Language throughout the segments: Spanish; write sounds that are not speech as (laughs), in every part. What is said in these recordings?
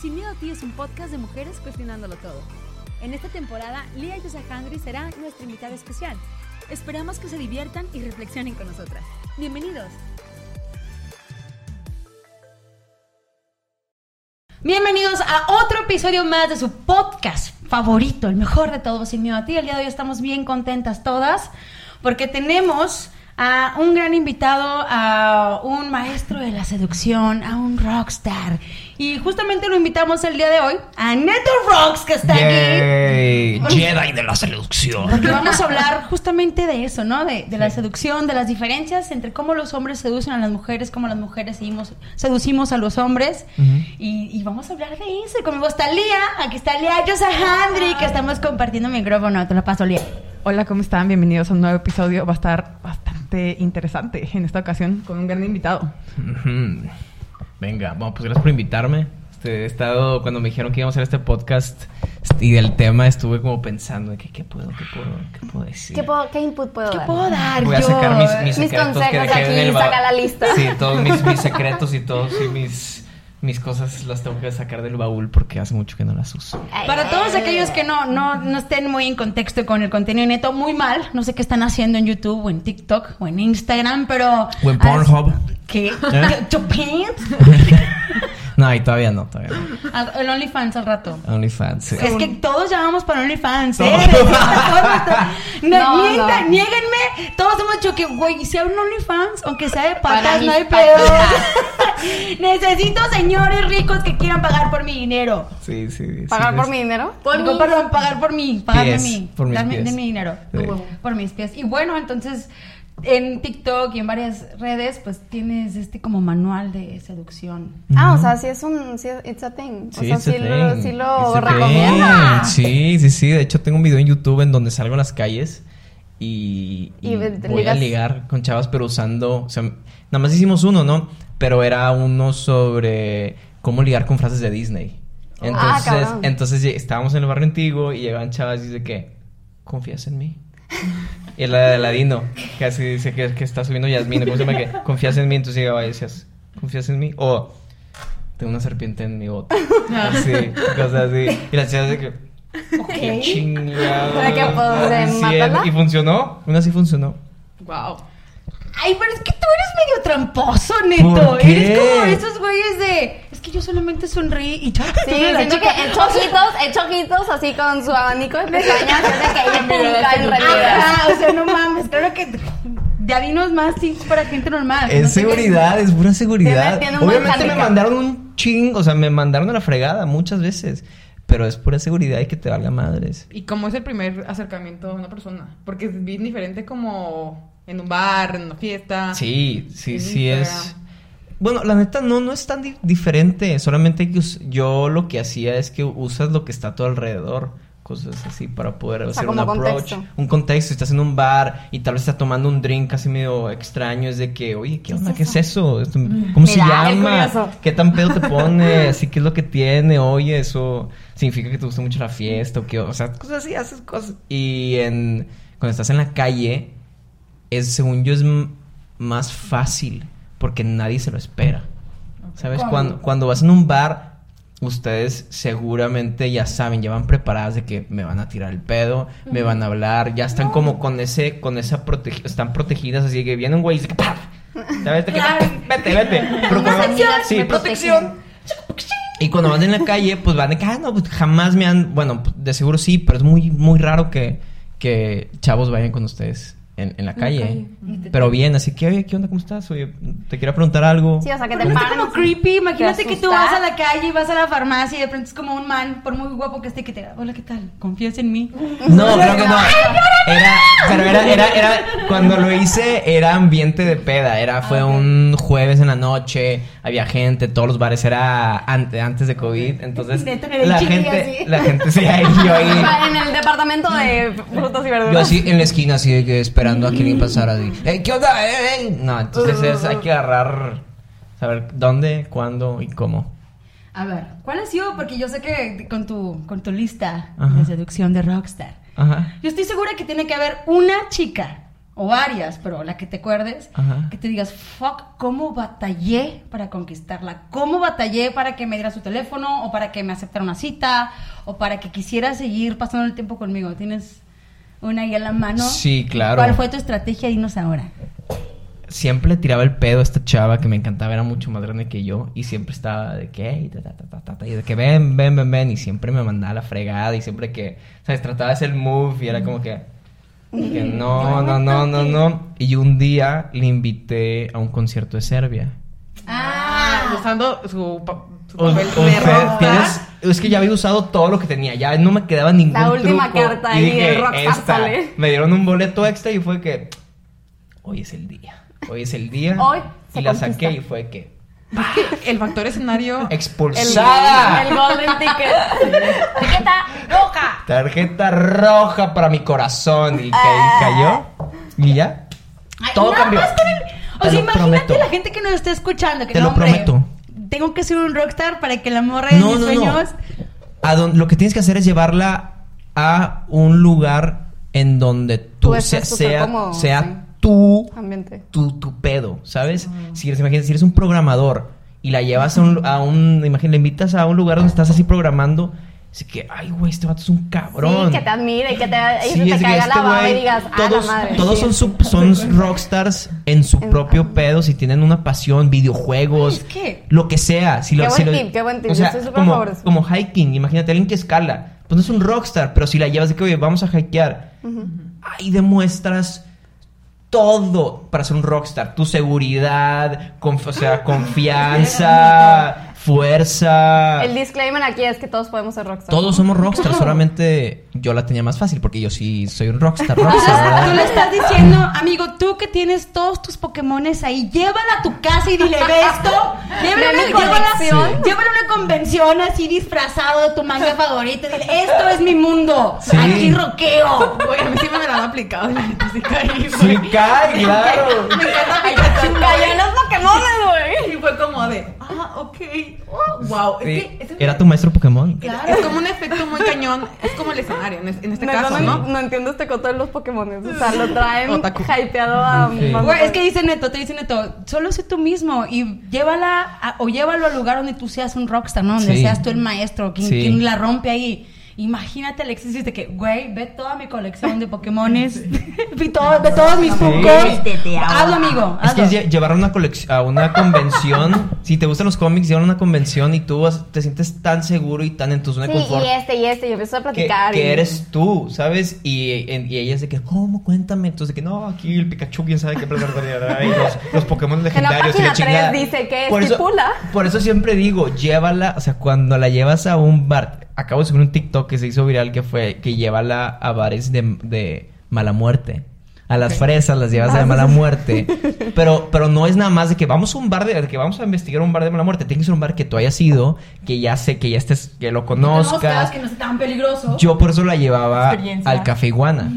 Sin Miedo a Ti es un podcast de mujeres cuestionándolo todo. En esta temporada, Lia Yosajandri será nuestra invitada especial. Esperamos que se diviertan y reflexionen con nosotras. Bienvenidos. Bienvenidos a otro episodio más de su podcast favorito, el mejor de todos, Sin Miedo a Ti. El día de hoy estamos bien contentas todas porque tenemos a un gran invitado, a un maestro de la seducción, a un rockstar. Y justamente lo invitamos el día de hoy a Neto Rocks, que está Yay. aquí. Jedi de la seducción. Porque vamos a hablar justamente de eso, ¿no? De, de la seducción, de las diferencias entre cómo los hombres seducen a las mujeres, cómo las mujeres seguimos, seducimos a los hombres. y, y, vamos a hablar de eso. Y conmigo está Lía, aquí está Lía Yosahandri, que estamos compartiendo micrófono. Te lo paso, Lía. Hola, ¿cómo están? Bienvenidos a un nuevo episodio. Va a estar bastante interesante en esta ocasión con un gran invitado. Venga, bueno, pues gracias por invitarme. Este, he estado, cuando me dijeron que íbamos a hacer este podcast y del tema, estuve como pensando, ¿qué, qué puedo, qué puedo, qué puedo decir? ¿Qué, puedo, qué input puedo ¿Qué dar? puedo dar Voy a sacar mis, mis, Mis secretos que consejos en aquí, el ba- saca la lista. Sí, todos mis, mis secretos y todos y mis, mis cosas las tengo que sacar del baúl porque hace mucho que no las uso. Para todos aquellos que no, no, no estén muy en contexto con el contenido neto, muy mal, no sé qué están haciendo en YouTube o en TikTok o en Instagram, pero... O en Pornhub. ¿Qué? ¿Eh? (laughs) (laughs) No, y todavía no, todavía no. Ah, El OnlyFans al rato. OnlyFans, sí. Es que todos llamamos para OnlyFans, ¿eh? No. De (laughs) No, No, niega- no. Niéguenme. Todos hemos dicho que, güey, si hay un OnlyFans, aunque sea de patas, no hay pedo. (laughs) Necesito señores ricos que quieran pagar por mi dinero. Sí, sí. sí, ¿Pagar por es- mi dinero? Digo, perdón, pagar por mí, mí. por mis darme, pies. denme dinero. Sí. Por mis pies. Y bueno, entonces, en TikTok y en varias redes, pues tienes este como manual de seducción. Ah, o sea, sí es un... Sí, it's a thing. O Sí, sea, it's a sí lo, thing. sí lo a recomienda. Sí, sí, sí. De hecho, tengo un video en YouTube en donde salgo a las calles y, y Y voy a ligas. ligar con chavas, pero usando. O sea, nada más hicimos uno, ¿no? Pero era uno sobre cómo ligar con frases de Disney. Ah, Entonces, cabrón. entonces estábamos en el barrio antiguo y llegaban chavas y dice que confías en mí. (laughs) Y la de Aladino, que así dice que, que está subiendo Yasmina, ¿cómo se llama? Que confías en mí, entonces llegaba y decías, ¿confías en mí? O tengo una serpiente en mi bote. Así, cosas así. Y las chavas de que, qué chingado. ¿Para qué, pues, de matarla? Y funcionó, una sí funcionó. Wow. Ay, pero es que tú eres medio tramposo, neto. ¿Por qué? Eres como esos güeyes de. Es que yo solamente sonreí y ya. Sí, siento que echa ojitos, echa ojitos así con su abanico de (laughs) pestañas, hace que ella en realidad. Ajá, o sea, no mames, claro que. Ya dinos más tips para gente normal. Es No sé qué- seguridad, es pura seguridad. Obviamente me mandaron un ching, o sea, me mandaron a la fregada muchas veces. Pero es pura seguridad y que te valga madres. ¿Y cómo es el primer acercamiento a una persona? Porque es bien diferente como en un bar, en una fiesta. Sí, sí, sí es. Bueno, la neta no, no es tan di- diferente. Solamente que yo lo que hacía es que usas lo que está a tu alrededor. Cosas así para poder sea, hacer un como approach. contexto. Un contexto. Estás en un bar y tal vez estás tomando un drink casi medio extraño. Es de que, oye, ¿qué onda? ¿Qué es eso? Esto- ¿Cómo se Mira, llama? ¿Qué tan pedo te pone? (laughs) Así, ¿qué es lo que tiene? Oye, eso significa que te gusta mucho la fiesta o qué. O sea, cosas así, haces cosas. Y en, cuando estás en la calle, es, según yo, es más fácil porque nadie se lo espera. ¿Sabes? ¿Cómo? Cuando, cuando vas en un bar, ustedes seguramente ya saben, ya van preparadas de que me van a tirar el pedo, me van a hablar, ya están como con ese, con esa protegi- están protegidas, así que viene un güey y dice, ¡paf! ¿Sabes? De que, Claro. Vete, vete. Pero Protección, sí, protección. Y cuando van en la calle, pues van de que, ah, no, pues jamás me han. Bueno, de seguro sí, pero es muy, muy raro que, que chavos vayan con ustedes en, en la calle. Pero bien, así que, oye, ¿qué onda? ¿Cómo estás? Oye, te quiero preguntar algo. Sí, o sea, que te está paren. como creepy. Imagínate te que tú vas a la calle y vas a la farmacia y de pronto es como un man, por muy guapo que esté, que te diga, hola, ¿qué tal? ¿Confías en mí? (laughs) No, creo que no. Era, pero era, era, era, cuando lo hice, era ambiente de peda. Era, fue un jueves en la noche, había gente, todos los bares era antes, antes de COVID. Entonces, (laughs) la gente, así. la gente sí, ahí, yo (laughs) ahí. En el departamento de frutas y verduras. Yo así en la esquina, así de que esperando a que alguien pasara. Así, "Ey, ¿Qué onda? Ey, ey". No, entonces es, hay que agarrar, saber dónde, cuándo y cómo. A ver, ¿cuál ha sido? Porque yo sé que con tu, con tu lista Ajá. de seducción de Rockstar, Ajá. yo estoy segura que tiene que haber una chica o varias, pero la que te acuerdes, Ajá. que te digas, fuck, ¿cómo batallé para conquistarla? ¿Cómo batallé para que me diera su teléfono o para que me aceptara una cita o para que quisiera seguir pasando el tiempo conmigo? ¿Tienes una ahí a la mano? Sí, claro. ¿Cuál fue tu estrategia? Dinos ahora. Siempre le tiraba el pedo a esta chava que me encantaba, era mucho más grande que yo. Y siempre estaba de que, y de que ven, ven, ven, ven. Y siempre me mandaba la fregada. Y siempre que, ¿sabes? Trataba de hacer el move y era como que, que no, no, no, no, no. Y un día le invité a un concierto de Serbia. Ah, usando su, pa- su O- papel o de rockstar. tienes- es que ya había usado todo lo que tenía, ya no me quedaba ningún La última truco. carta Y ahí dije, de Rockstar "Esta". sale. Me dieron un boleto extra y fue que hoy es el día. Hoy es el día. Hoy se y la conquista. saqué y fue que El factor escenario. Expulsada. el golden ticket. Etiqueta roja. Tarjeta roja para mi corazón y, ca- y cayó y ya. Ay, Todo nada cambió. más con el- O Te sea, lo imagínate prometo. la gente que nos está escuchando. Que Te no, lo hombre, prometo. Tengo que ser un rockstar para que la morra de No, mis no, no. sueños. A don- lo que tienes que hacer es llevarla a un lugar en donde tú Tú estés se- súper sea, cómodo, sea sí. tú Ambiente. tu, tu pedo, ¿sabes? Si eres, imagínate, si eres un programador y la llevas a un, a un imagínate, la invitas a un lugar donde estás así programando, así que, ay, güey, este vato es un cabrón. Sí, que te admire y que te, y Sí, se te es que caiga este la baba y digas, ah, todos, la madre. todos Sí. son, su- (laughs) son rockstars en su propio pedo, si tienen una pasión, videojuegos, Es que- lo que sea. Si lo, Qué si buen lo- tip, qué buen tip, O sea, estoy súper a como, como hiking, imagínate, alguien que escala, pues no es un rockstar, pero si la llevas de que, oye, vamos a hikear, ahí demuestras todo para ser un rockstar. Tu seguridad, conf- o sea, (laughs) confianza, fuerza. El disclaimer aquí es que todos podemos ser rockstars. Todos somos rockstars, (laughs) solamente yo la tenía más fácil porque yo sí soy un rockstar, rockstar, tú le estás diciendo, amigo, tú que tienes todos tus Pokémones ahí, llévala a tu casa y dile, ¿ves esto? (laughs) Llévala, Ve llévala- colección. Sí. llévala a una convención así disfrazado de tu manga favorita. Dile, esto es mi mundo. Sí. Aquí roqueo. Güey, a mí sí me la han aplicado. y la neta sí caí, Sí, güey. cae, claro. Me encanta Pikachu. Cayó en los Pokémon, güey. Y fue como de. Oh, wow. Sí, Es que Era tu maestro Pokémon. Es como un efecto muy cañón. Es como el escenario en, es- en este Neta, caso, no, ¿no? no entiendo este coto de los Pokémon. O sea, lo traen Otaku. hypeado a... Sí. Güey, no es que dice Neto, te dice Neto, solo sé tú mismo y llévala a- o llévalo al lugar donde tú seas un rockstar, ¿no? Donde Sí. seas tú el maestro, quien, Sí. quien la rompe ahí. Imagínate, Alexis, de que, güey, ve toda mi colección de Pokémones, (laughs) ve, todo- ve todos mis Funkos. Hazlo, amigo, Es que hazlo. es lle- llevar a una, colec- a una convención. (laughs) si te gustan los cómics, llevar a una convención y tú vas- te sientes tan seguro y tan en tu zona de Sí, confort. y este y este, y empiezo a platicar. que y- eres tú, ¿sabes? Y, y ella es de que, ¿cómo? Cuéntame. Entonces, de que no, aquí el Pikachu, quién sabe qué bla, y los, (laughs) los Pokémon legendarios. y la página tres chingada. dice que por eso, por eso siempre digo, llévala, o sea, cuando la llevas a un bar. Acabo de subir un TikTok que se hizo viral que fue que llévala a bares de, de mala muerte. A las fresas las llevas Ah, de mala muerte. (laughs) Pero, pero no es nada más de que vamos a un bar de, de que vamos a investigar un bar de mala muerte. Tiene que ser un bar que tú hayas ido, que ya sé, que ya estés, que lo conozcas. que no sea tan peligroso. Yo por eso la llevaba al Café Iguana.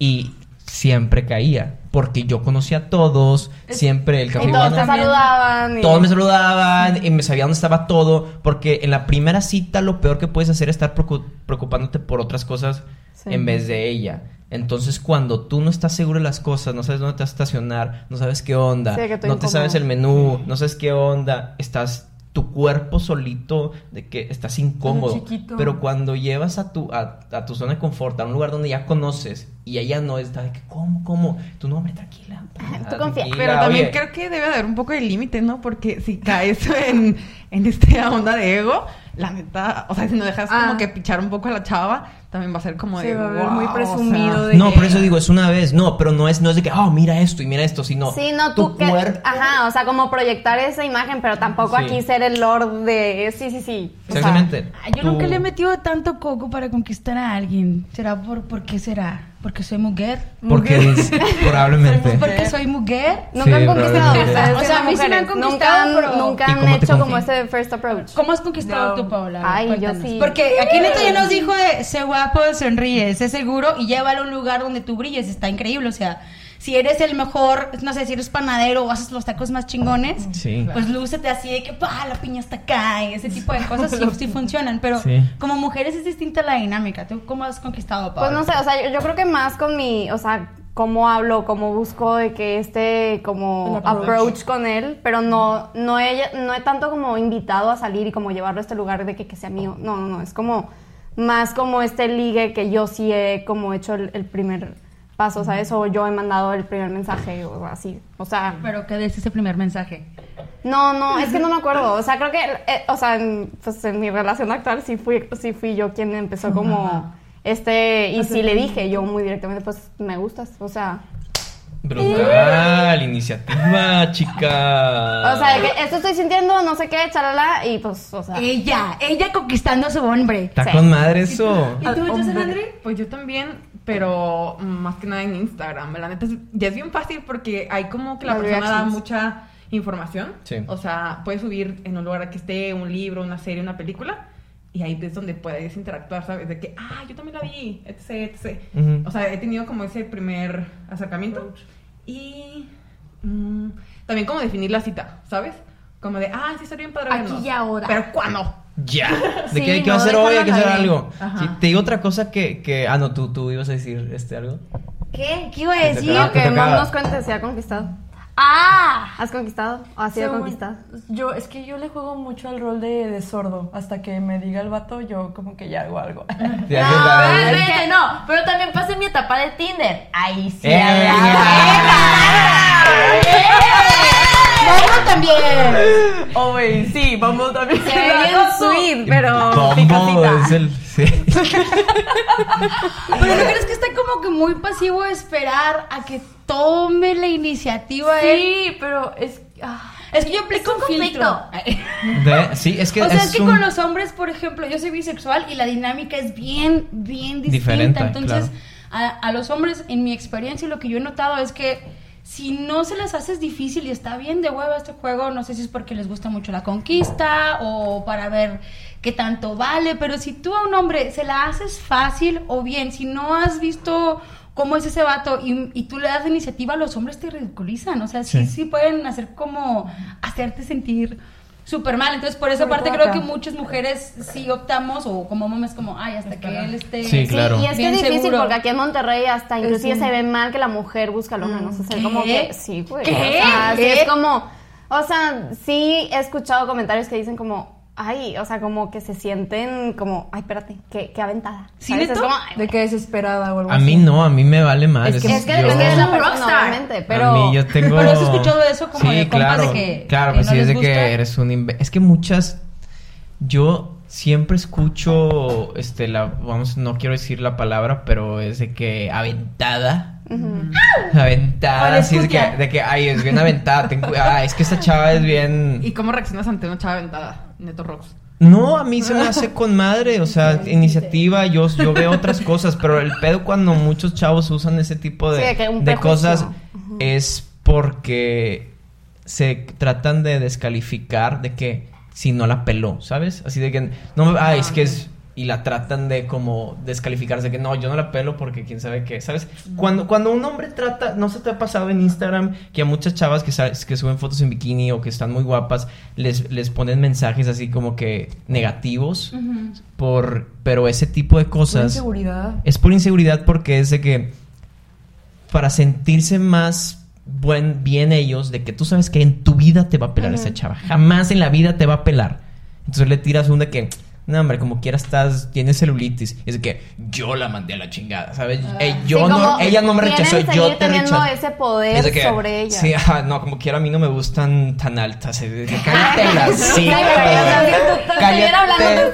Y siempre caía. Porque yo conocía a todos. Siempre el Café Y todos Iguana. saludaban. y- Todos me saludaban y me sabía dónde estaba todo. Porque en la primera cita lo peor que puedes hacer es estar preocu- preocupándote por otras cosas Sí. en vez de ella. Entonces, cuando tú no estás seguro de las cosas, no sabes dónde te vas a estacionar, no sabes qué onda, Sí, no te incómodo. sabes el menú, no sabes qué onda, estás tu cuerpo solito de que estás incómodo. chiquito. Pero cuando llevas a tu, a, a tu zona de confort, a un lugar donde ya conoces y ella no está de que, ¿cómo, cómo? Tu nombre, tranquila. Tú confía. tranquila, Pero también oye. creo que debe haber un poco de límite, ¿no? Porque si caes (laughs) en, en esta onda de ego, la neta, o sea, si no dejas Ah. como que pichar un poco a la chava, también va a ser como Sí, de. va a ver "Wow", muy o sea, presumido de- No, por eso digo, es una vez. No, pero no es, no es de que, oh, mira esto y mira esto, sino Sí, no, tú que... cuerpo. Ajá, o sea, como proyectar esa imagen, pero tampoco Sí. aquí ser el lord de... Sí, sí, sí. O sea, Exactamente. Yo Tú- nunca le he metido tanto coco para conquistar a alguien. ¿Será por, por qué será? ¿Porque soy mujer? Porque es- (laughs) probablemente. ¿Porque soy mujer? Nunca Sí, han conquistado ustedes O sea, a mí sí me han conquistado, nunca pero- han, nunca ¿Y han hecho como ese first approach. ¿Cómo has conquistado No. tú, Paula? Ay, yo sí. Porque aquí Neto ya nos dijo de sé guapo, sonríe, sé seguro y llévalo a un lugar donde tú brilles. Está increíble. O sea, si eres el mejor, no sé, si eres panadero o haces los tacos más chingones, Sí. pues lúcete así de que pa, la piña está acá y ese tipo de cosas sí, (laughs) sí funcionan. Pero Sí. como mujeres es distinta la dinámica. ¿Tú cómo has conquistado, Paula? Pues no sé, o sea, yo, yo creo que más con mi, o sea, cómo hablo, cómo busco de que este como approach con él, pero no no he, no he tanto como invitado a salir y como llevarlo a este lugar de que, que sea mío. No, no, no, es como más como este ligue que yo sí he como hecho el, el primer paso, ¿sabes? O yo he mandado el primer mensaje o así. O sea, Pero ¿qué es ese primer mensaje? no, no, es que no me acuerdo. O sea, creo que, eh, o sea, en, pues en mi relación actual sí fui, sí fui yo quien empezó como este, y sí le dije yo muy directamente, pues me gustas. O sea, Brutal, iniciativa, chica. o sea, que esto estoy sintiendo, no sé qué, charala, y pues, o sea. Ella, ella conquistando a su hombre. Está Sí. con madre eso. ¿Y tú, Ah, José André? Pues yo también, pero más que nada en Instagram. La neta es, ya es bien fácil porque hay como que la persona da mucha información. Sí. O sea, puedes subir en un lugar que esté un libro, una serie, una película. Y ahí es donde puedes interactuar, ¿sabes? De que, ah, yo también la vi, etc, etc. O sea, he tenido como ese primer acercamiento. Y mm, también como definir la cita, ¿sabes? Como de, ah, sí, estaría bien padre Aquí vernos". y ahora. Pero ¿cuándo? Ya. ¿De Sí, qué, qué va a no hacer hoy? Hay que hacer ahí. algo. Sí, te digo otra cosa que, que. Ah, no, tú, tú ibas a decir este algo. ¿Qué? ¿Qué iba a Te decir? tocaba. Que Mom nos cuente si ha conquistado. ¡Ah! ¿Has conquistado o has sido Según- conquistado? Yo, es que yo le juego mucho al rol de, de sordo. Hasta que me diga el vato, yo como que ya hago algo. No, no. Pero también pasé mi etapa de Tinder. Ahí sí. ¡Eh! ¡Vamos también! Oh, güey, sí, vamos también. Se ve bien sweet, pero picosita. Es el. Sí. (laughs) Pero no crees que está como que muy pasivo de esperar a que tome la iniciativa él? Sí, pero es. ah. Es que yo aplico Es un un filtro. De- sí, es que o sea, es, que un- con los hombres, por ejemplo, yo soy bisexual y la dinámica es bien, bien distinta. Diferente, Entonces, claro. a, a los hombres, en mi experiencia, lo que yo he notado es que si no se les hace difícil y está bien de hueva este juego, no sé si es porque les gusta mucho la conquista o para ver qué tanto vale, pero si tú a un hombre se la haces fácil o bien, si no has visto cómo es ese vato y, y tú le das la iniciativa, los hombres te ridiculizan, o sea, sí, Sí. sí pueden hacer como hacerte sentir súper mal. Entonces, por esa parte creo acá. que muchas mujeres sí optamos o como mames como, ay, hasta que él esté... Sí, claro. y es que bien es difícil seguro. porque aquí en Monterrey hasta inclusive se ve mal que la mujer busca al hombre, no sé, ¿Qué? como que sí, güey. ¿Qué? O sea, sí es como, o sea, sí he escuchado comentarios que dicen como, ay, o sea, como que se sienten como, ay, espérate, qué, qué aventada. ¿Sí. Es neto? como, ay, De que desesperada o algo A así. mí no, a mí me vale más. Es que- es que yo- de la rockstar. pero... A mí yo tengo... Pero has escuchado de eso como sí, de compas claro, de que- Claro, que pues no sí, es de que eres un... imbe- Es que muchas... Yo siempre escucho, este, la... Vamos, no quiero decir la palabra, pero es de que aventada. Aventada, Con sí, es de que, de que, ay, es bien aventada. ten ah, es que esta chava es bien... ¿Y cómo reaccionas ante una chava aventada? Neto Rocks. No, a mí se me hace con madre, o sea, (laughs) iniciativa, yo, yo veo (laughs) otras cosas, pero el pedo cuando muchos chavos usan ese tipo de, Sí, de cosas es porque se tratan de descalificar de que si no la peló, ¿sabes? Así de que, no me, ah, es que es, y la tratan de como descalificarse, que no, yo no la pelo porque quién sabe qué, ¿sabes? Cuando, cuando un hombre trata, no se te ha pasado en Instagram que a muchas chavas que, sabes, que suben fotos en bikini o que están muy guapas, les, les ponen mensajes así como que negativos, por, pero ese tipo de Por cosas... inseguridad. Es por inseguridad porque es de que para sentirse más buen, bien ellos, de que tú sabes que en tu vida te va a pelar esa chava. Jamás en la vida te va a pelar. Entonces le tiras un de que, no, hombre, como quiera estás, tienes celulitis. Es de que yo la mandé a la chingada, ¿sabes? Eh, yo Sí, no, ella no me rechazó, yo te teniendo rechacé. ese poder Es de que, sobre ella. Sí, ajá, no, como quiera a mí no me gustan tan altas. Es de que (laughs) cállate la Sí, cállate. hablando,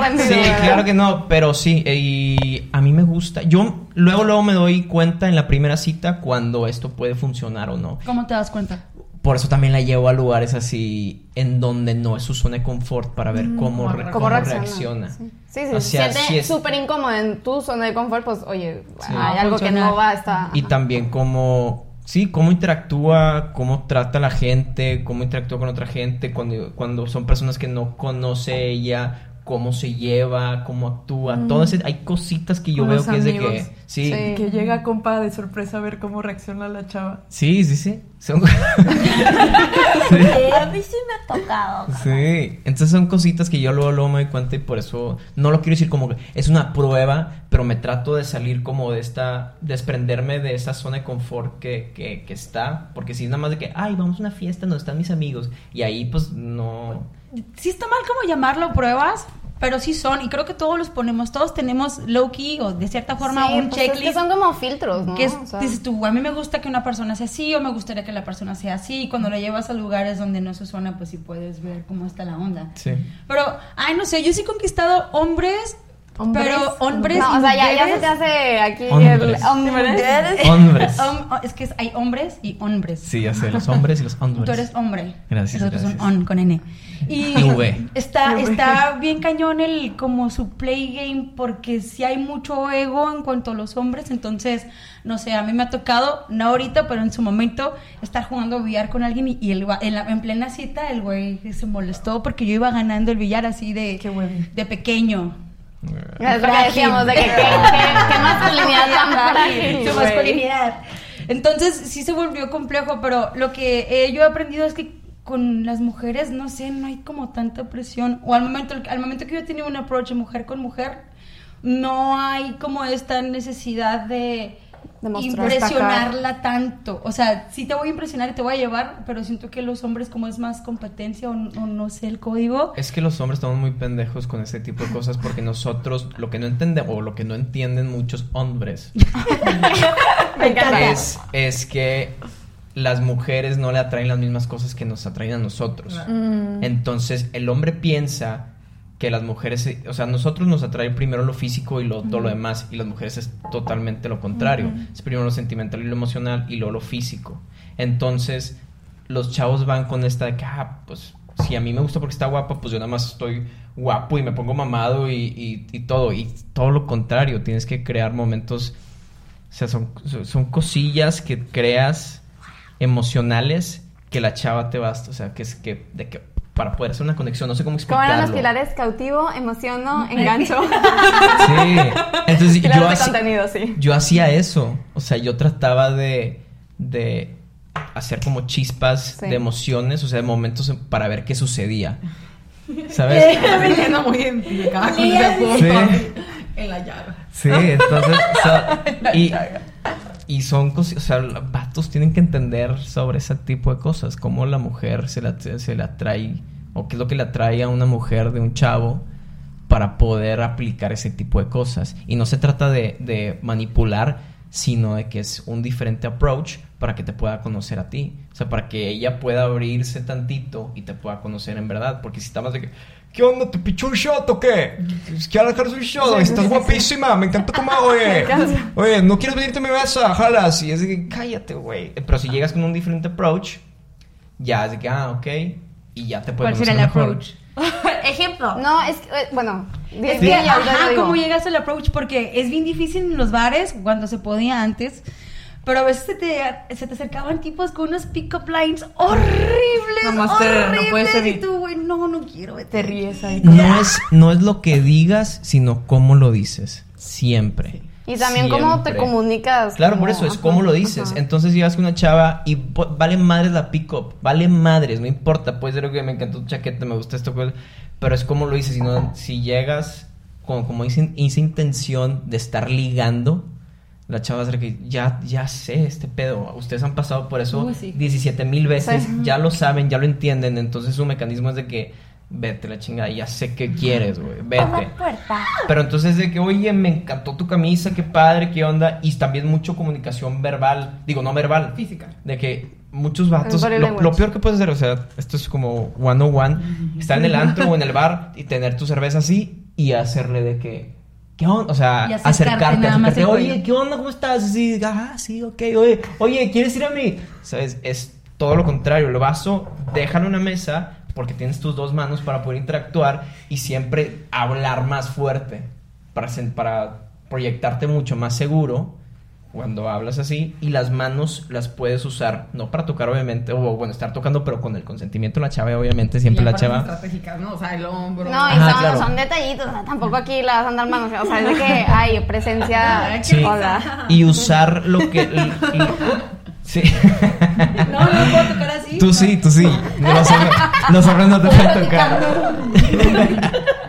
rendido, Sí, claro que no, pero sí, eh, y a mí me gusta. Yo luego, luego me doy cuenta en la primera cita cuando esto puede funcionar o no. ¿Cómo te das cuenta? Por eso también la llevo a lugares así en donde no es su zona de confort para ver cómo, re- ¿Cómo reacciona? Sí, sí, sí. O si sea, se sí siente es- súper incómodo en tu zona de confort, pues, oye, Sí. hay algo que no va, está... Y también cómo, sí, cómo interactúa, cómo trata a la gente, cómo interactúa con otra gente, cuando, cuando son personas que no conoce ella, cómo se lleva, cómo actúa, todo ese, hay cositas que yo Con veo que es de que, sí, Sí. Que llega compa de sorpresa a ver cómo reacciona la chava. sí, sí, sí, son- (laughs) A mí sí me ha tocado. Sí, entonces son cositas que yo luego, luego me doy cuenta y por eso no lo quiero decir como que es una prueba, pero me trato de salir como de esta, desprenderme de esa zona de confort que, que, que está, porque si es nada más de que, ay, vamos a una fiesta donde están mis amigos y ahí pues no... Sí está mal como llamarlo pruebas, pero sí son, y creo que todos los ponemos, todos tenemos low-key o de cierta forma Sí, un pues es checklist. que son como filtros, ¿no? que es- O sea, dices tú, a mí me gusta que una persona sea así o me gustaría que la persona sea así. Y cuando lo llevas a lugares donde no se suena, pues sí puedes ver cómo está la onda. Sí. Pero, ay, no sé, yo sí he conquistado hombres, ¿Hombres? pero hombres. no, y o sea, ya, ya se te hace aquí Hombres. el hombres. (laughs) Hombres. Hom- es que es- hay hombres y hombres. Sí, ya sé, los hombres y los hombres. Tú eres hombre. Gracias, Nosotros gracias. son on con N. Y (laughs) V. está, está bien cañón el como su play game porque sí hay mucho ego en cuanto a los hombres. Entonces, no sé, a mí me ha tocado, no ahorita, pero en su momento, estar jugando billar con alguien y, y el, en, la- en plena cita el güey se molestó porque yo iba ganando el billar así de, Qué de pequeño. Que decíamos de que qué qué- qué masculinidad tan frágil, su masculinidad. Entonces sí se volvió complejo, pero lo que eh, yo he aprendido es que con las mujeres, no sé, no hay como tanta presión. O al momento, al momento que yo he tenido un approach de mujer con mujer, no hay como esta necesidad de. Impresionarla tanto. O sea, sí te voy a impresionar y te voy a llevar, pero siento que los hombres como es más competencia o, o no sé el código. Es que los hombres estamos muy pendejos con ese tipo de cosas porque nosotros lo que no entendemos o lo que no entienden muchos hombres (laughs) Me encanta. es, es que las mujeres no le atraen las mismas cosas que nos atraen a nosotros. Mm. Entonces el hombre piensa que las mujeres, o sea, a nosotros nos atrae primero lo físico y lo, todo lo demás, y las mujeres es totalmente lo contrario. Es primero lo sentimental y lo emocional y luego lo físico. Entonces los chavos van con esta de que, ah, pues si a mí me gusta porque está guapa, pues yo nada más estoy guapo y me pongo mamado y, y- y todo. Y todo lo contrario, tienes que crear momentos, o sea, son, son cosillas que creas emocionales que la chava te basta, o sea, que es que, de que para poder hacer una conexión, no sé cómo ¿Cómo eran explicarlo. los pilares? Cautivo, emociono, (laughs) engancho. Sí, entonces (laughs) yo, hacía- contenido, sí. yo hacía eso, o sea, yo trataba de, de hacer como chispas Sí. de emociones, o sea, de momentos en- para ver qué sucedía, ¿sabes? Me siento muy identificada con ese punto. Sí. En la llaga. Sí, entonces, (laughs) y, y son cosas, o sea, los vatos tienen que entender sobre ese tipo de cosas, cómo la mujer se la, se la atrae, o qué es lo que le atrae a una mujer de un chavo para poder aplicar ese tipo de cosas. Y no se trata de, de manipular, sino de que es un diferente approach para que te pueda conocer a ti. O sea, para que ella pueda abrirse tantito y te pueda conocer en verdad. Porque si estás más de que, ¿qué onda? ¿Te pichó un shot o qué? ¿Quieres dejar un shot? Estás guapísima, me encanta tu (laughs) oye. Oye, ¿no quieres venirte a mi mesa? Jalas. Y es de que, cállate, güey. Pero si llegas con un diferente approach, ya es de que, ah, ok. Y ya te puedes ¿Cuál será el mejor. approach? (laughs) Ejemplo. No, es que, eh, bueno, Es que, ajá. ¿cómo llegas al approach? Porque es bien difícil en los bares, cuando se podía antes. Pero a veces se te, se te acercaban tipos con unos pick-up lines horribles, Nomás te- no horribles. y evitar. tú, güey, no, no quiero. vete. Te ríes ahí. No es, no es lo que digas, sino cómo lo dices. Siempre. Y también cómo te comunicas. Claro, por eso es ajá, cómo lo dices. ajá. Entonces llegas con una chava y po- vale madres la pick-up, vale madres, no importa. Puede ser que me encantó tu chaqueta, me gusta esto, pues, pero es como lo dices. Si, no, si llegas con como esa, esa intención de estar ligando, la chava va a ser que ya, ya sé este pedo. Ustedes han pasado por eso sí. 17 mil veces, ya lo saben, ya lo entienden. Entonces su mecanismo es de que vete la chingada, ya sé qué quieres, güey, vete. Pero entonces de que, oye, me encantó tu camisa, qué padre, qué onda. Y también mucho comunicación verbal, digo, no verbal. Física. De que muchos vatos, lo, lo peor que puedes hacer, o sea, esto es como one on one, estar en el (laughs) antro o en el bar y tener tu cerveza así y hacerle de que, ¿qué onda? O sea, Y acercarte acercarte, acercarte, oye. ¿qué onda? ¿Cómo estás? Así, ah, sí, ok, oye, oye, ¿quieres ir a mí? ¿Sabes? Es todo lo contrario, el vaso, déjalo en una mesa porque tienes tus dos manos para poder interactuar y siempre hablar más fuerte para proyectarte mucho más seguro cuando hablas así y las manos las puedes usar, no para tocar obviamente, o bueno, estar tocando, pero con el consentimiento de la chava, obviamente, siempre Y la chava. estratégicas, ¿no? O sea, el hombro. No, y Ajá, son, claro. son detallitos, o sea, tampoco aquí la vas a andar manos, o sea, es de que hay presencia, (laughs) Sí. hola. Y usar lo que... sí. No, no puedo tocar así. Tú sí, tú sí. Los hombres, los hombres no te pueden tocar. (laughs)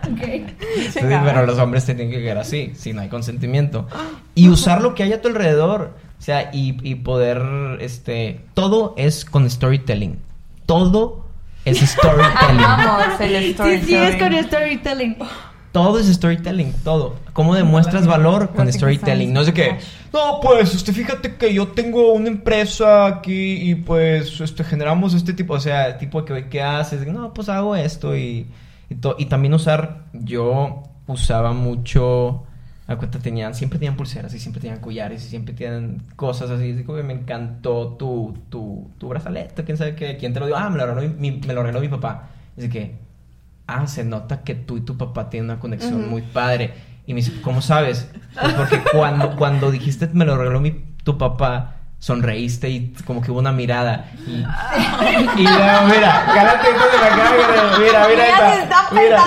Sí, pero los hombres te tienen que quedar así, si no hay consentimiento. Y usar lo que hay a tu alrededor. O sea, y, y poder, este, todo es con storytelling. Todo es (laughs) storytelling. Vamos, el Sí, sí, es storytelling. con storytelling. todo es storytelling, todo. ¿Cómo demuestras valor con storytelling? No es de que, no, pues, este, fíjate que yo tengo una empresa aquí y pues, este, generamos este tipo, o sea, tipo de que, ¿qué haces? No, pues hago esto y, y, y también usar, yo usaba mucho, a cuenta tenían, siempre tenían pulseras y siempre tenían collares y siempre tienen cosas así, así como que me encantó tu, tu, tu brazalete, quién sabe qué, quién te lo dio, ah, me lo regaló mi, me lo regaló mi papá. Así que, ah, se nota que tú y tu papá tienen una conexión muy padre. Y me dice, ¿cómo sabes? Pues porque cuando, cuando dijiste me lo regaló mi, tu papá, sonreíste y como que hubo una mirada. Y, (laughs) y luego, mira, esto de la mira, mira Mira, esta. se está mira,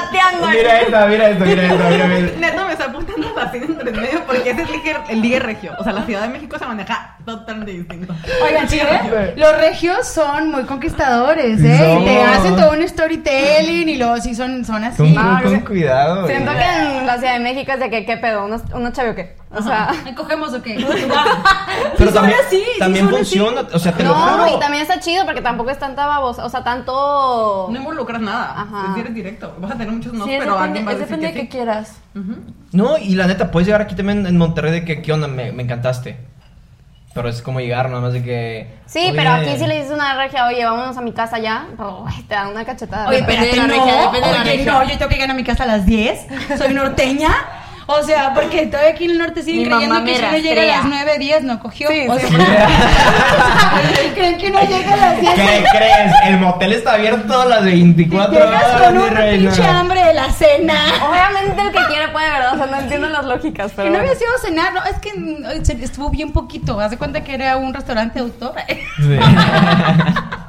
mira esta, mira esto, mira esto, mira, (laughs) mira. Neto me está apuntando así entre medio porque ese es el ligue, el ligue regio. O sea, la Ciudad de México se maneja totalmente distinto. Oigan, sí. Los regios son muy conquistadores, Sí ¿eh? Y te hacen todo un storytelling y luego sí son, son así. Con, No, con cuidado. Siento que en la Ciudad de México es de que, ¿qué pedo? ¿Unos, unos chavos o qué? O sea... ¿Me cogemos o qué? (laughs) Pero también, así, sí también así. funciona, o sea, te lo No, juro. y también está chido porque tampoco es tanta babosa, o sea, tanto... No involucras nada. Ajá. Directo. Vas a tener muchos no, Sí, es pero depende, alguien va a decir depende que de sí. qué quieras. No, y la neta, puedes llegar aquí también en Monterrey de que, ¿qué onda? Me, me encantaste. Pero es como llegar, nada más de que. Sí, oye, pero aquí si le dices a una regia, oye, vámonos a mi casa ya, ay, te dan una cachetada. Oye, Depende espérate, de la no, regia, depende de la oye, regia. no, yo tengo que llegar a mi casa a las 10, soy norteña. O sea, porque todavía aquí en el norte siguen Mi creyendo mamá que si no llega a las 9, 10 no cogió. Sí, o sí. sea, (laughs) creen que no llega a las 10. ¿Qué crees? El motel está abierto a las 24 Llegas horas, con reina. pinche hambre de la cena. Obviamente el que quiere puede, ¿verdad? O sea, no entiendo las lógicas, pero... Que no había sido cenar, no, es que mm, se- estuvo bien poquito. Haz de cuenta que era un restaurante de autor. Sí.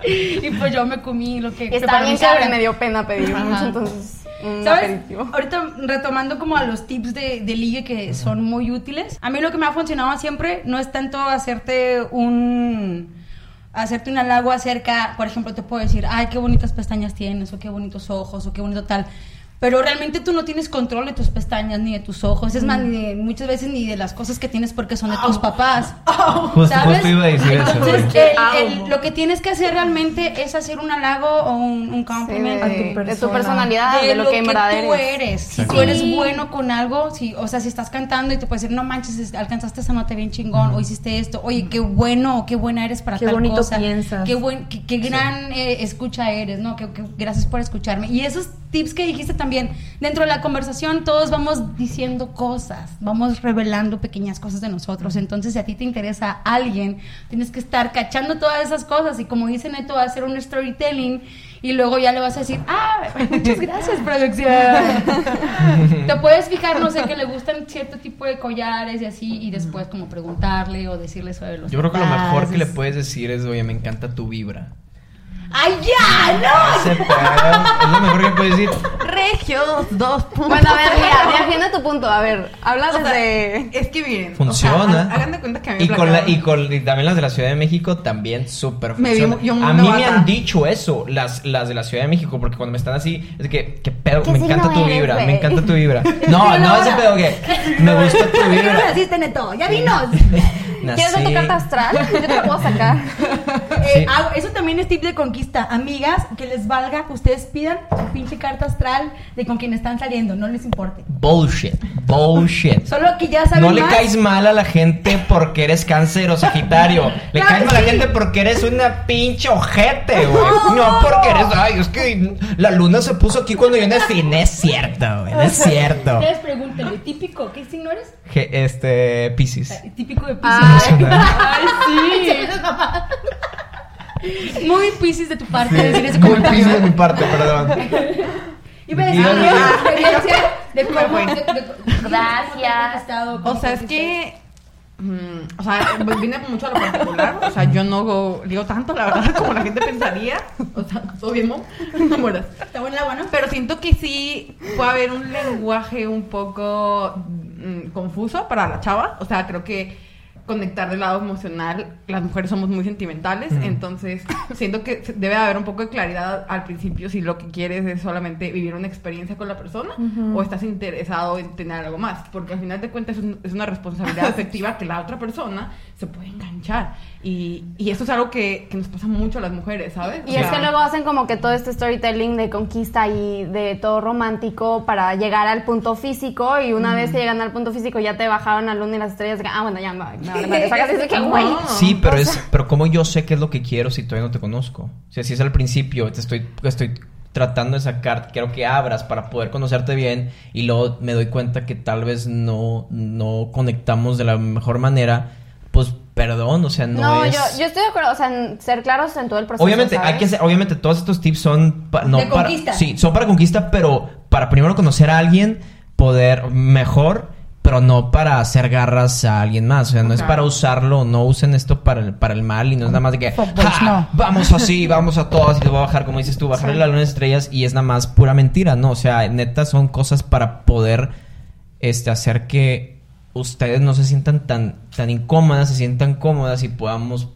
(laughs) y pues yo me comí lo que. Está bien que me dio pena pedir mucho, entonces... ¿Sabes? aperitivo. Ahorita retomando como a los tips de, de ligue que son muy útiles. A mí lo que me ha funcionado siempre no es tanto hacerte un hacerte un halago acerca, por ejemplo, te puedo decir, ay, qué bonitas pestañas tienes, o qué bonitos ojos, o qué bonito tal. Pero realmente tú no tienes control de tus pestañas ni de tus ojos. Es más, ni de- muchas veces ni de las cosas que tienes porque son de tus papás. ¿Sabes? a. Entonces, el- el- lo que tienes que hacer realmente es hacer un halago o un, un Sí, compliment de, tu de tu persona. personalidad, de, lo, que en verdad tú eres. eres. Si Exacto. tú eres Sí. bueno con algo, si, o sea, si estás cantando y te puedes decir, no manches, es- alcanzaste esa nota bien chingón, o hiciste esto, oye, qué bueno o qué buena eres para Qué tal bonito cosa. piensas. Qué, buen, qué, qué gran eh, escucha eres, ¿no? Que, que- gracias por escucharme. Y esos tips que dijiste también, dentro de la conversación todos vamos diciendo cosas, vamos revelando pequeñas cosas de nosotros. Entonces, si a ti te interesa alguien, tienes que estar cachando todas esas cosas y como dice Neto, va a hacer un storytelling y luego ya le vas a decir, ah, muchas gracias, producción. (laughs) te puedes fijar, no sé, que le gustan cierto tipo de collares y así, y después como preguntarle o decirle sobre los Yo creo que lo mejor que le puedes decir es, oye, me encanta tu vibra. ¡Ay, ya! ¡No! Es lo mejor que puedes decir. Regios, dos puntos. Bueno, a ver, mira, defiende tu punto. A ver, habla O sea, desde... es que miren. Funciona. O sea, hagan de cuenta que a mí me y, con la, y, con, y también las de la Ciudad de México también súper Me vi funciona. mu- yo muy A mí me han dicho eso, las, las de la Ciudad de México, porque cuando me están así, es de que, ¿qué pedo? ¿Qué me encanta tu vibra, me encanta tu vibra. No, no ese pedo que me gusta tu ¿Por (laughs) qué no vibra. naciste, Neto? ¡Ya vinos! (laughs) ¿Quieres ver tu carta astral? (laughs) Yo te la puedo sacar. Eh, Sí. ah, eso también es tip de conquista. Amigas, que les valga, ustedes pidan su pinche carta astral de con quien están saliendo, no les importe. Bullshit, bullshit. Solo que ya saben No le más. caes mal a la gente porque eres cáncer o sagitario. (laughs) Le Claro caes que mal a la gente porque eres una pinche ojete, güey. No porque eres, ay, es que la luna se puso aquí cuando yo nací. (laughs) No es cierto, güey. No es cierto. Ustedes pregúntenle, típico, ¿qué signo eres? Este, Pisces. Típico de Pisces. Ay. Ay, sí. Muy Pisces de tu parte decir ese Muy. Pisces de mi parte, perdón. Iba a decir Dígame. una experiencia de cómo... Gracias. O sea, es que mm, o sea, pues viene mucho a lo particular. O sea, yo no go- digo tanto, la verdad, como la gente pensaría. O sea, todo bien, ¿no? No mueras. Está buena la buena. Pero siento que sí puede haber un lenguaje un poco mm, confuso para la chava. O sea, creo que conectar del lado emocional, las mujeres somos muy sentimentales, Ujú. entonces siento que debe haber un poco de claridad al principio si lo que quieres es solamente vivir una experiencia con la persona o estás interesado en tener algo más, porque al final de cuentas es, un- es una responsabilidad (laughs) afectiva que la otra persona se puede enganchar y, y eso es algo que, que nos pasa mucho a las mujeres, ¿sabes? Y O es sea, que luego hacen como que todo este storytelling de conquista y de todo romántico para llegar al punto físico y una vez que llegan al punto físico ya te bajaron a luna y las estrellas ah, bueno, ya me, me que, güey. Sí, pero es, pero como yo sé qué es lo que quiero si todavía no te conozco. O sea, si es al principio, te estoy, estoy tratando de sacar, quiero que abras para poder conocerte bien y luego me doy cuenta que tal vez no, no conectamos de la mejor manera, pues perdón, o sea, no, No, es... yo, yo estoy de acuerdo, o sea, en ser claros en todo el proceso. Obviamente, hay ¿sabes? que hacer, obviamente todos estos tips son pa- no De para conquista. sí, son para conquista, pero para primero conocer a alguien, poder mejor, pero no para hacer garras a alguien más, o sea, no es para usarlo, no usen esto para el, para el mal y no es nada más de que Fuckboys, "Ja, no". vamos así, vamos a todas y te voy a bajar como dices tú, bajarle la luna de estrellas y es nada más pura mentira, no, o sea, neta son cosas para poder este hacer que ustedes no se sientan tan tan incómodas, se sientan cómodas y podamos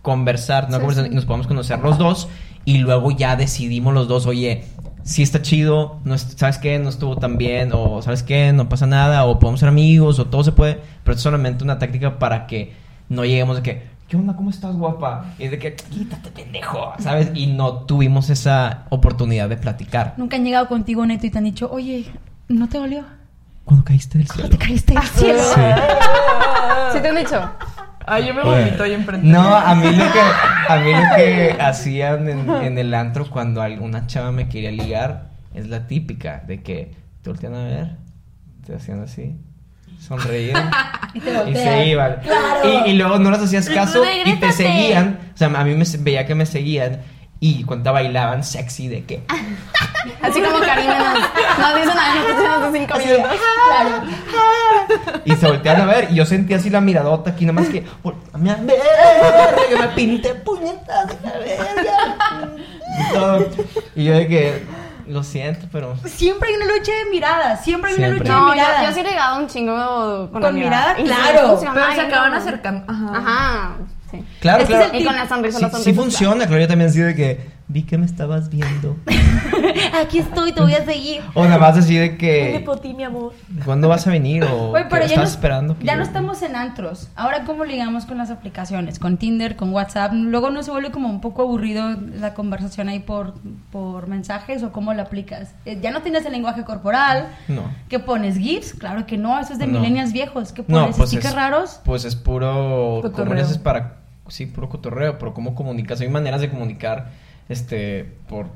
conversar, no conversar, y nos podamos conocer los dos y luego ya decidimos los dos, oye, si está chido, no es- ¿sabes qué? No estuvo tan bien, o ¿sabes qué? No pasa nada, o podemos ser amigos, o todo se puede, pero es solamente una táctica para que no lleguemos de que, ¿qué onda? ¿Cómo estás, guapa? Y de que, quítate, pendejo, ¿sabes? Y no tuvimos esa oportunidad de platicar. Nunca han llegado contigo, Neto, y te han dicho, oye, ¿no te dolió? Cuando caíste del cielo. ¿No te caíste del (laughs) cielo? Sí. (laughs) ¿Sí te han dicho? Ay, yo me Bueno. vomito ahí enfrente. No, a mí lo que, a mí lo que hacían en, en el antro cuando alguna chava me quería ligar es la típica de que te voltean a ver, te hacían así, sonreían (laughs) Y te y se iban. Claro. Y, y luego no les hacías caso y te seguían. O sea, a mí me veía que me seguían y cuando bailaban sexy de que (laughs) Así como Karina nos, nos dicen a nosotros hace cinco minutos. Claro. y se voltean a ver y yo sentía así la miradota aquí nada más que "Volteame a ver, que me pinté puñetas de la verga y todo y yo de que lo siento pero Siempre hay una lucha de miradas, siempre hay una lucha No, de yo, miradas. yo sí he ligado un chingo con, la ¿Con mirada? Y sí Claro. Pero se acaban acercando. Ajá. Ajá, sí. claro Es que claro es el Y con la sonrisa, sí, la sí funciona claro yo también así de que vi que me estabas viendo (laughs) Aquí estoy, te voy a seguir. o nada más así de que mi amor. ¿cuándo vas a venir? o Oye, pero ¿qué ya no, estás esperando que ya yo- no estamos en antros. Ahora, ¿cómo ligamos con las aplicaciones? Con Tinder, con WhatsApp. Luego no se vuelve como un poco aburrido la conversación ahí por, por mensajes o cómo la aplicas. Eh, Ya no tienes el lenguaje corporal. no ¿Qué pones? ¿GIFs? Claro que no, eso es de No. millennials viejos. ¿Qué No, pones? pues ¿Stickers es, raros? Pues es puro. ¿Cómo Cotorreo. le haces para.? Sí, puro cotorreo, pero ¿cómo comunicas? Hay maneras de comunicar, este, por.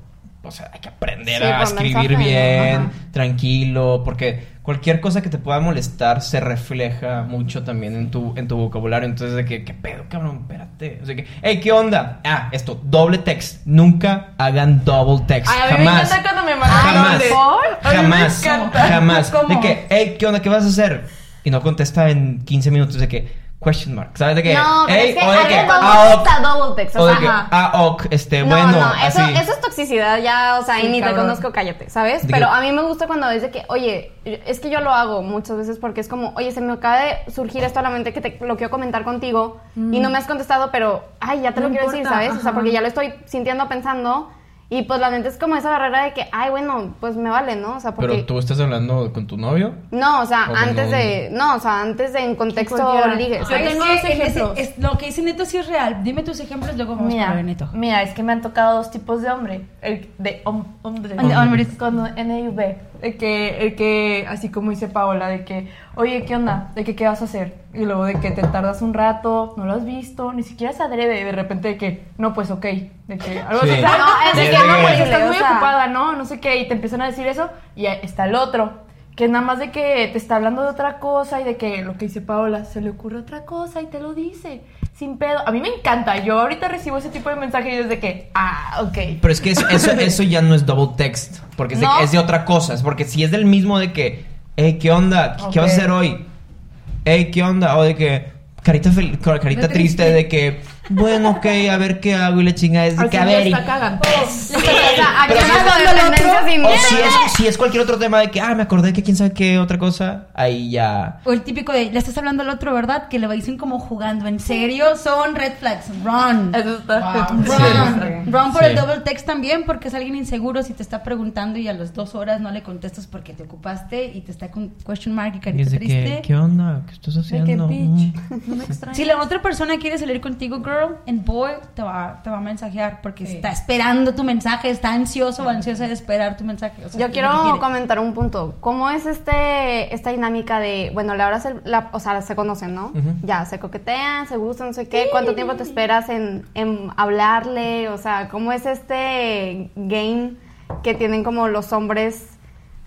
O sea, hay que aprender Sí, a escribir bien, tranquilo, porque cualquier cosa que te pueda molestar se refleja mucho también en tu, en tu vocabulario. Entonces, de que, ¿qué pedo, cabrón? Espérate. O sea, que, hey, ¿qué onda? Ah, esto, doble text. Nunca hagan double text. Ay, a mí me Jamás. encanta cuando me mandan Jamás. me Jamás. Jamás. ¿Cómo? De que, hey, ¿qué onda? ¿Qué vas a hacer? Y no contesta en 15 minutos de que, question mark. ¿Sabes? De que, No, pero hey, es que o de que, double ah, text ok. a double text. O O de sea, que, ajá. ah, ok, este, No, bueno, no, eso, así. eso es toxicidad ya, o sea, Sí, y ni te conozco, cállate, ¿sabes? De Pero que- a mí me gusta cuando es de que, oye, es que yo lo hago muchas veces porque es como, oye, se me acaba de surgir esto a la mente que te lo quiero comentar contigo y no me has contestado, pero, ay, ya te No lo quiero decir, ¿sabes? O sea, porque ya lo estoy sintiendo, pensando y pues la mente es como esa barrera de que, ay, bueno, pues me vale, ¿no? O sea, porque... Pero tú estás hablando con tu novio. No, o sea, O antes de, no, o sea, antes de en contexto cualquiera. ligue. Yo tengo dos ejemplos. es- lo que dice Neto sí es real. Dime tus ejemplos, luego vamos Mira, para Neto. mira, es que me han tocado dos tipos de hombre. El de hom- hombre. De hombres. Con N El que, el que, así como dice Paola, de que, oye, ¿qué onda? ¿De que qué vas a hacer? Y luego de que te tardas un rato, no lo has visto, ni siquiera se adrede. De repente de que, no, pues ok. De que algo Sí. así. No, es de que de no, pues estás o muy ocupada, ¿no? No sé qué, y te empiezan a decir eso, y ahí está el otro, que nada más de que te está hablando de otra cosa y de que lo que dice Paola, se le ocurre otra cosa y te lo dice, sin pedo. A mí me encanta, yo ahorita recibo ese tipo de mensajes y desde que, ah, ok. Pero es que es- eso, (laughs) eso ya no es double text. Porque es de, es de otra cosa. Es porque si es del mismo de que, hey, ¿qué onda? ¿Qué, qué vas a hacer hoy? Hey, ¿qué onda? O de que, carita, carita De triste. triste. de que, bueno, ok, a ver qué hago y la chingada es de que, a ver, y- está cagando. O si es- si es, si es cualquier otro tema de que, ah, me acordé que quién sabe qué otra cosa, ahí ya. O el típico de, le estás hablando al otro, ¿verdad? Que le dicen como jugando. En serio, son red flags. Run. Wow. Run. Run por Sí. el double text también, porque es alguien inseguro si te está preguntando y a las dos horas no le contestas porque te ocupaste y te está con question mark y carita triste. que, ¿qué onda? ¿Qué estás haciendo? bitch, Mm. no me extrañas. Si la otra persona quiere salir contigo, girl, and boy, te va, te va a mensajear porque Sí. está esperando tu mensaje, está ansioso o ansiosa de esperar tu mensaje. O sea, Yo quiero comentar un punto. ¿Cómo es este esta dinámica de, bueno, la hora se, la, o sea, se conocen, ¿no? Ya, se coquetean, se gustan, no sé qué. ¿Cuánto tiempo te esperas en, en hablarle? O sea, ¿cómo es este game que tienen como los hombres,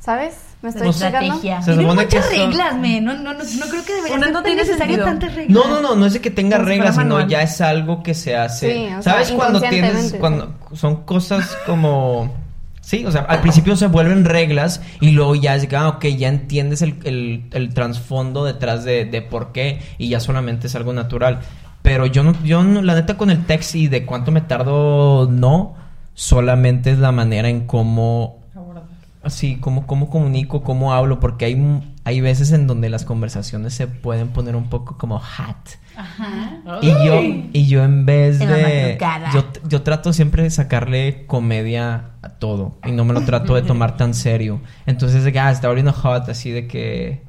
¿sabes? ¿Me estoy checando? estrategia. Se Tienen supone que muchas son- reglas, me. No, no, no, no creo que debería Una ser no tan tiene necesario sentido. tantas reglas. No, no, no, no es de que tenga Como reglas, sino manual. ya es algo que se hace. Sí, o sea, ¿Sabes cuando tienes, cuando son cosas como, sí, o sea, al principio se vuelven reglas y luego ya es que, ah, ok, ya entiendes el, el, el trasfondo detrás de, de por qué y ya solamente es algo natural. Pero yo no, yo no, la neta con el text y de cuánto me tardo, no, solamente es la manera en cómo Así, cómo, cómo comunico, cómo hablo, porque hay, hay veces en donde las conversaciones se pueden poner un poco como hot. Ajá. Y yo, y yo en vez de... Yo, yo trato siempre de sacarle comedia a todo y no me lo trato de tomar (laughs) tan serio. Entonces, de que, ah, está volviendo hot, así de que...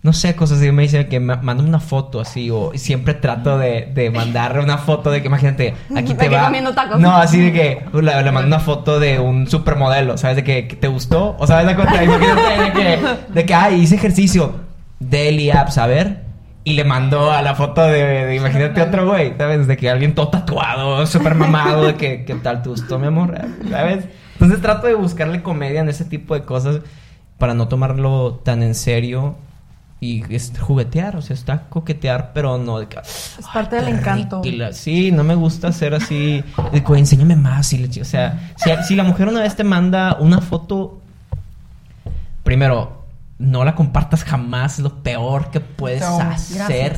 No sé, cosas así. Me dice que ma- mándame una foto así o siempre trato de, de mandarle una foto de que, imagínate, aquí te va... comiendo tacos. No, así de que le, le mando una foto de un supermodelo, ¿sabes? De que, que te gustó. O sabes la cuenta, imagínate de que, de que, ay, hice ejercicio. Daily apps, a ver. Y le mandó a la foto de, de- imagínate otro güey, ¿sabes? De que alguien todo tatuado, súper mamado, de que, ¿qué tal te gustó, mi amor? ¿Sabes? Entonces trato de buscarle comedia en ese tipo de cosas para no tomarlo tan en serio y es juguetear, o sea, está coquetear, pero no de que... Es parte del encanto. La- sí, no me gusta ser así, de que, enséñame más, y o sea, si, si la mujer una vez te manda una foto, primero, no la compartas jamás, lo peor que puedes No, hacer,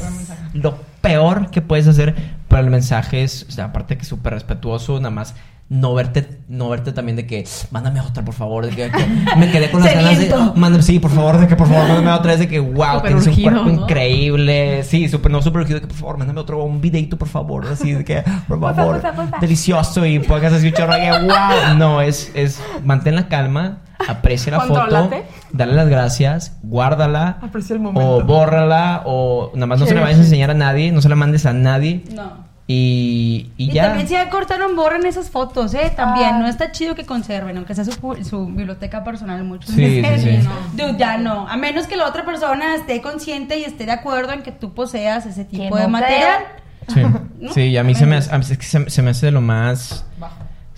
lo peor que puedes hacer, pero el mensaje es, o sea, aparte que súper respetuoso, nada más no verte, no verte también de que, mándame otra, por favor, de que, que me quedé con (laughs) las ganas de, Sediento. mándame, sí, por favor, de que por favor, mándame otra vez de que, wow, tienes un cuerpo ¿no? increíble, sí, súper, no, súper urgido, de que por favor, mándame otro, un videito, por favor, así de que, por favor, porfa, porfa. delicioso, y pongas así un chorro, de que, wow, no, es, es, mantén la calma, aprecia la foto, dale las gracias, guárdala, Aprecia el momento. o bórrala, o nada más no se la vayas a enseñar a nadie, no se la mandes a nadie, No. Y, y, Y, ya. también si ya cortaron, borren esas fotos, ¿eh? También, Ah. no está chido que conserven, aunque sea su, su biblioteca personal. Muchos Sí, sí, sí. no. Dude, ya no. A menos que la otra persona esté consciente y esté de acuerdo en que tú poseas ese tipo Que de no material. Sí, (laughs) ¿No? sí, y a mí se me, hace, es que se, se me hace de lo más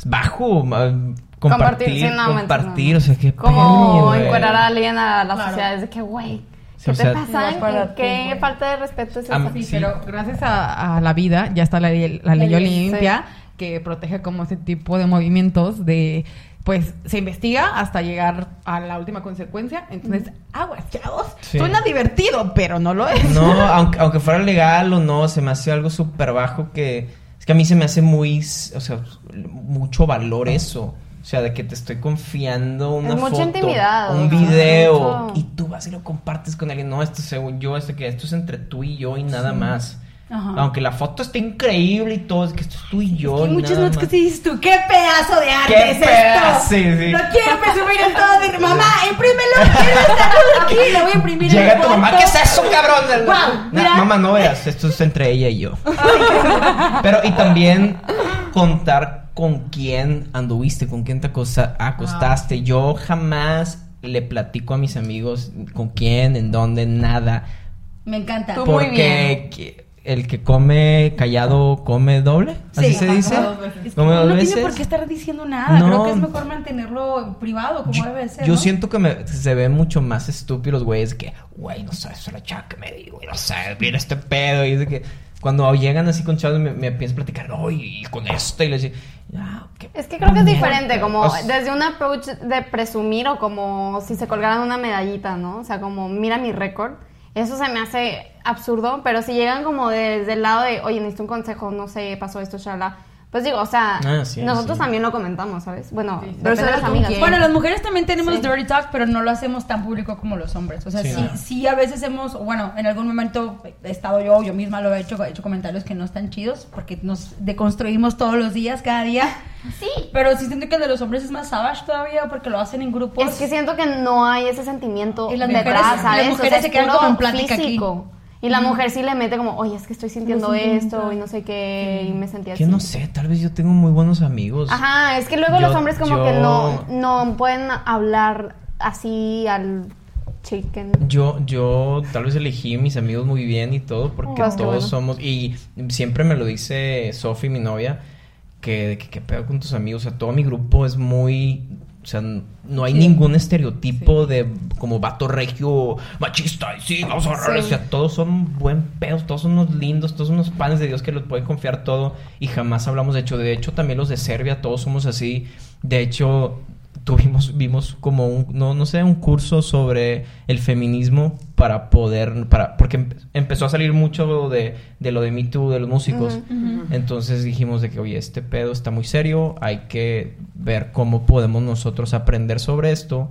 bajo, ah, compartir, sí, no, compartir, no. o sea, qué Como encuerar a alguien a la Claro. sociedad. Es de que, güey, Sí, ¿qué o te sea- pasa? No, ¿Qué, ti, falta de respeto es esa? Sí, Sí. pero gracias a, a la vida ya está la, ley- la ley Olimpia que protege como ese tipo de movimientos de pues se investiga hasta llegar a la última consecuencia. Entonces, aguas, chavos. Sí. Suena divertido, pero no lo es. No, aunque, aunque fuera legal o no, se me hace algo súper bajo que... Es que a mí se me hace muy... O sea, mucho valor eso. O sea, de que te estoy confiando una Es mucha foto, intimidad, un video, mucho- y tú vas y lo compartes con alguien. No, esto según yo, esto que esto es entre tú y yo y nada más. Ajá. Aunque la foto esté increíble y todo, es que esto es tú y yo. Y muchas notas que te dices tú, ¿qué pedazo de arte ¡Qué es pedazo! esto? Sí, sí. Lo quiero presumir en todo de... (laughs) Mamá, imprímelo, quiero aquí, lo voy a imprimir Llega tu mamá. ¿qué es eso, cabrón? Mira. mamá, no veas, esto es entre ella y yo. (laughs) Pero, y también contar con quién anduviste, con quién te acostaste. Yo jamás le platico a mis amigos con quién, en dónde, nada. Me encanta. Tú- Muy Porque que- el que come callado come doble, así Sí, se ajá, dice. dos veces. Es que Come no tiene por qué estar diciendo nada. No. Creo que es mejor mantenerlo privado, como Yo, debe de ser. yo ¿no? siento que me- se ven mucho más estúpidos los güeyes que, güey, no sabes la chava que me digo, güey, no sabes, viene este pedo. Y es de que cuando llegan así con chavos me, me empiezan a platicar, no, y con esto, y les digo, ah, qué Es que creo que es puñeta". diferente, como O sea, desde un approach de presumir o como si se colgaran una medallita, ¿no? O sea, como mira mi récord. Eso se me hace absurdo, pero si llegan como desde el lado de, oye, necesito un consejo, no sé, pasó esto, shala. Pues digo, o sea, Ah, sí, nosotros sí. también lo comentamos, ¿sabes? Bueno, Sí, sí. pero son las amigas. Bueno, las mujeres también tenemos Sí. dirty talk, pero no lo hacemos tan público como los hombres. O sea, Sí. sí, sí, a veces hemos, bueno, en algún momento he estado yo, yo misma lo he hecho, he hecho comentarios que no están chidos, porque nos deconstruimos todos los días, cada día. (laughs) Sí. Pero sí siento que el de los hombres es más savage todavía, porque lo hacen en grupos. Es que siento que no hay ese sentimiento Y las detrás, mujeres- y las ¿sabes? mujeres o sea, se quedan como en plática aquí. Y la mujer sí le mete como, oye, es que estoy sintiendo esto y no sé qué, y me sentí así. Que no sé, tal vez yo tengo muy buenos amigos. Ajá, es que luego Yo- los hombres como yo- que no, no pueden hablar así al chicken. Yo, yo tal vez elegí mis amigos muy bien y todo, porque Pues, todos bueno. somos, y siempre me lo dice Sofi, mi novia, que, que, que pedo con tus amigos, o sea, todo mi grupo es muy, o sea, no hay ningún estereotipo de como vato regio, machista, y sí, vamos a Sí. o sea, todos son buen pedos, todos son unos lindos, todos son unos panes de Dios que los pueden confiar todo, y jamás hablamos de hecho, de hecho también los de Serbia, todos somos así, de hecho tuvimos, vimos como un, no, no sé, un curso sobre el feminismo para poder, para, porque empe- empezó a salir mucho de, de lo de Me Too, de los músicos. Entonces dijimos de que, oye, este pedo está muy serio, hay que ver cómo podemos nosotros aprender sobre esto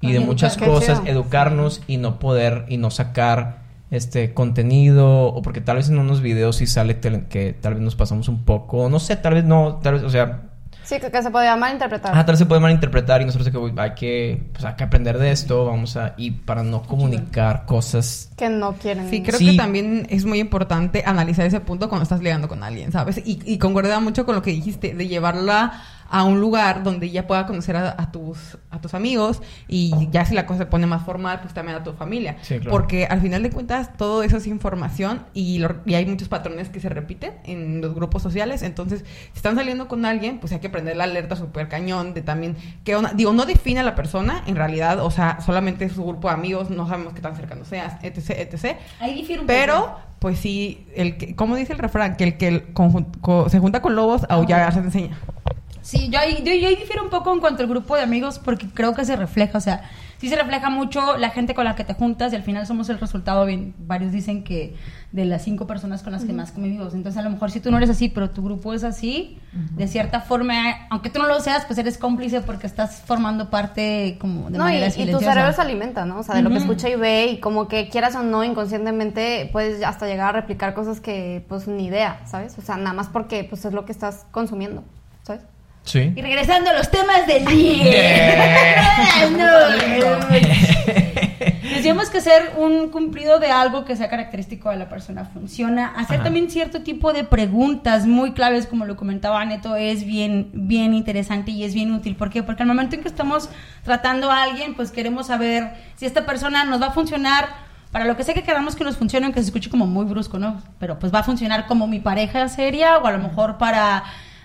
y de muchas cosas, educarnos y no poder, y no sacar este contenido, o porque tal vez en unos videos sí sale que tal vez nos pasamos un poco, no sé, tal vez no, tal vez, o sea, Sí, que, que se podía malinterpretar. Ah, tal vez se puede malinterpretar y nosotros de que uy, hay que, pues, hay que aprender de esto, vamos a, y para no comunicar cosas. que no quieren. Sí, creo Sí. que también es muy importante analizar ese punto cuando estás ligando con alguien, ¿sabes? Y, y concuerda mucho con lo que dijiste, de llevarla a un lugar donde ella pueda conocer a, a tus, a tus amigos y ya si la cosa se pone más formal, pues también a tu familia. Sí, claro. Porque al final de cuentas todo eso es información y, lo- y hay muchos patrones que se repiten en los grupos sociales. Entonces, si están saliendo con alguien, pues hay que prender la alerta súper cañón de también que onda- digo, no define a la persona en realidad, o sea, solamente es su grupo de amigos, no sabemos qué tan cercano seas, etc, etc. Ahí difiere un Pero, poco. pues sí, el que, ¿cómo dice el refrán? Que el que el conjun- co- se junta con lobos, aullar se enseña. Sí, yo ahí, yo, yo ahí difiero un poco en cuanto al grupo de amigos porque creo que se refleja, o sea, sí se refleja mucho la gente con la que te juntas y al final somos el resultado, bien, varios dicen que de las cinco personas con las que más convivimos, entonces a lo mejor si tú no eres así, pero tu grupo es así, de cierta forma, aunque tú no lo seas, pues eres cómplice porque estás formando parte como de no, y, manera y tu silenciosa. cerebro se alimenta, ¿no? O sea, de lo que escucha y ve y como que quieras o no, inconscientemente puedes hasta llegar a replicar cosas que pues ni idea, ¿sabes? O sea, nada más porque pues es lo que estás consumiendo. Sí. Y regresando a los temas del día. (laughs) No. Decíamos (laughs) que hacer un cumplido de algo que sea característico de la persona funciona. Hacer Ajá. también cierto tipo de preguntas muy claves, como lo comentaba Neto, es bien, bien interesante y es bien útil. ¿Por qué? Porque al momento en que estamos tratando a alguien, pues queremos saber si esta persona nos va a funcionar para lo que sé que queramos que nos funcione, aunque se escuche como muy brusco, ¿no? Pero pues va a funcionar como mi pareja seria o a lo mejor para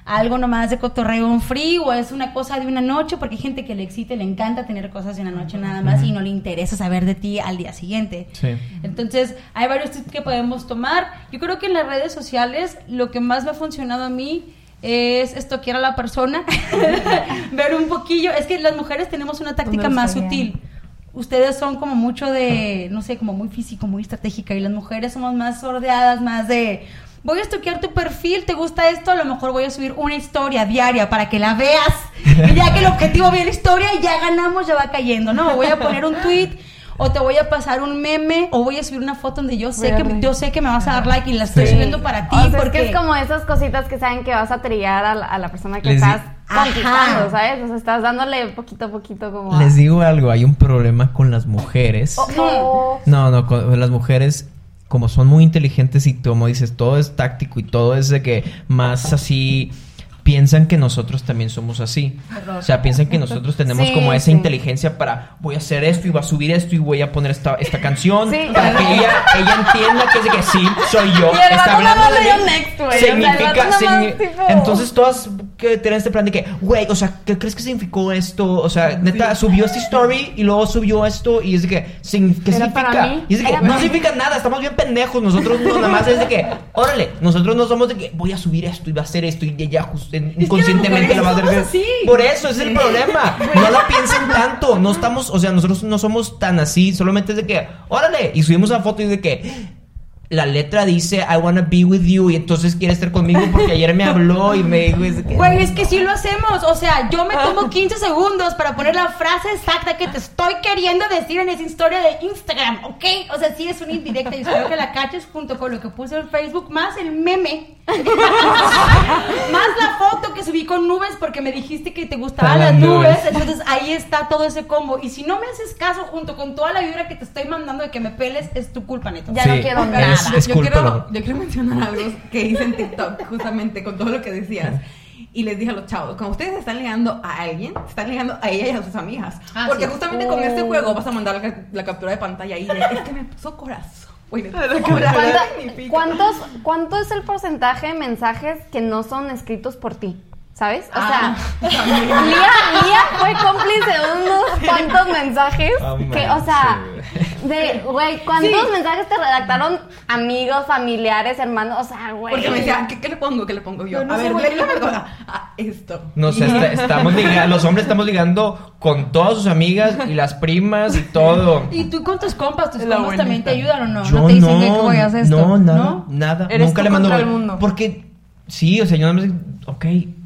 algo nomás de cotorreo un free o es una cosa de una noche porque hay gente que le excita y le encanta tener cosas de una noche nada más y no le interesa saber de ti al día siguiente. Sí. Entonces, hay varios tips que podemos tomar. Yo creo que en las redes sociales lo que más me ha funcionado a mí es estoquear a la persona, (laughs) ver un poquillo. Es que las mujeres tenemos una táctica ¿Dónde lo más sutil. Ustedes son como mucho de, no sé, como muy físico, muy estratégica y las mujeres somos más sordeadas, más de... Voy a estoquear tu perfil, ¿te gusta esto? A lo mejor voy a subir una historia diaria para que la veas. Y ya que el objetivo ve la historia, ya ganamos, ya va cayendo, ¿no? Voy a poner un tweet o te voy a pasar un meme o voy a subir una foto donde yo sé que yo sé que me vas a dar like y la estoy Sí. subiendo para ti o sea, es porque que es como esas cositas que saben que vas a trillar a la, a la persona que Les estás conquistando, Ajá. ¿sabes? O sea, estás dándole poquito a poquito como... Les digo algo, hay un problema con las mujeres. Oh, No, no, con las mujeres, como son muy inteligentes y como dices, todo es táctico y todo es de que más así piensan que nosotros también somos así. O sea, piensan que nosotros tenemos Sí, como esa sí. inteligencia para voy a hacer esto y voy a subir esto y voy a poner esta, esta canción Sí. para que ella, ella entienda que es de que sí, soy yo. (laughs) Y el está hablando de mí. next, güey. O sea, el Significa, tipo- entonces todas que tener este plan de que, güey, o sea, ¿qué crees que significó esto? O sea, neta, subió esta story y luego subió esto y es de que, ¿qué significa? Y es de que Era no mí. significa nada, estamos bien pendejos. Nosotros no, nada más es de que, órale, nosotros no somos de que voy a subir esto y va a hacer esto y ya just- inconscientemente lo va a hacer. mujeres somos así. Por eso es el problema. (laughs) No la piensen tanto. No estamos, o sea, nosotros no somos tan así. Solamente es de que, órale, y subimos una foto y de que la letra dice I wanna be with you y entonces quiere estar conmigo porque ayer me habló y me dijo, es que- Güey, es que sí lo hacemos. O sea, yo me tomo (laughs) 15 segundos para poner la frase exacta que te estoy queriendo decir en esa historia de Instagram, ¿ok? O sea, sí es una indirecta y espero que la caches junto con lo que puse en Facebook, más el meme. (laughs) más la foto que subí con nubes porque me dijiste que te gustaban Las las nubes. nubes. Entonces ahí está todo ese combo. Y si no me haces caso junto con toda la vibra que te estoy mandando de que me peles, es tu culpa, neto. Ya Sí, no quiero nada. Es yo, culpa, quiero, yo quiero mencionar algo que hice en TikTok justamente con todo lo que decías. Y les dije a los chavos, cuando ustedes están ligando a alguien, están ligando a ella y a sus amigas. Ah, Porque sí. justamente con este juego vas a mandar la, la captura de pantalla y de, es que me puso corazón. Oye. (laughs) ¿Cuántos, ¿Cuánto es el porcentaje de mensajes que no son escritos por ti? ¿Sabes? O Ah, sea, Lía, Lía fue cómplice de unos cuantos mensajes Oh, que, o sea, de, güey, ¿cuántos mensajes te redactaron amigos, familiares, hermanos? O sea, güey. Porque me decía, ¿qué, qué le pongo? ¿Qué le pongo yo? No a sé, ver, güey. Ah, esto. No sé, está- estamos ligando, los hombres estamos ligando con todas sus amigas y las primas y todo. Y tú con tus compas, tus La compas también te ayudan o no? Yo no te dicen que voy a hacer esto. no, nada, ¿no? nada. Eres Nunca tú le mando. contra el mundo. Porque, sí, o sea, yo nada más, ok,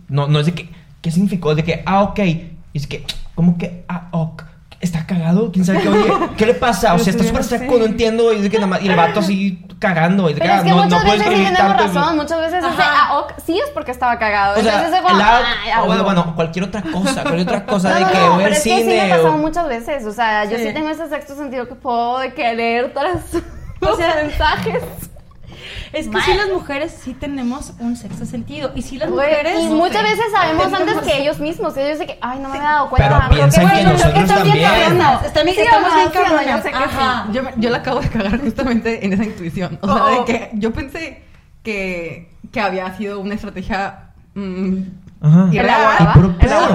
no, no es de que, ¿qué significó? Es de que, ah, ok, y es que, ¿cómo que, ah, ok? ¿Está cagado? ¿Quién sabe qué? Oye, (laughs) ¿qué le pasa? O sea, está súper seco, no entiendo. Y que nada más, y el vato así cagando. Y Pero ah, es que no, muchas no veces sí tenemos razón, muchas veces es de, Ajá. ah, ok, sí es porque estaba cagado. O sea, Entonces es como, el ah, ah, bueno, bueno. cualquier otra cosa, cualquier otra cosa No, de no, que no, voy pero al es que sí me cine. ha pasado o- muchas veces. O sea, yo sí Sí. tengo ese sexto sentido que puedo de que leer todas los O sea, (laughs) mensajes. Es que sí, las mujeres sí tenemos un sexto sentido. Y sí, las Güey, mujeres. y muchas veces sabemos antes que ellos mismos. Ellos de que, ay, no me había dado cuenta. Pero piensan bueno, que nosotros bien también. Sí, estamos bien cabronas. sí. Yo, me- yo la acabo de cagar justamente en esa intuición. O sea, Oh. de que yo pensé que, que había sido una estrategia mm, Ajá. irreal. Y puro pedo.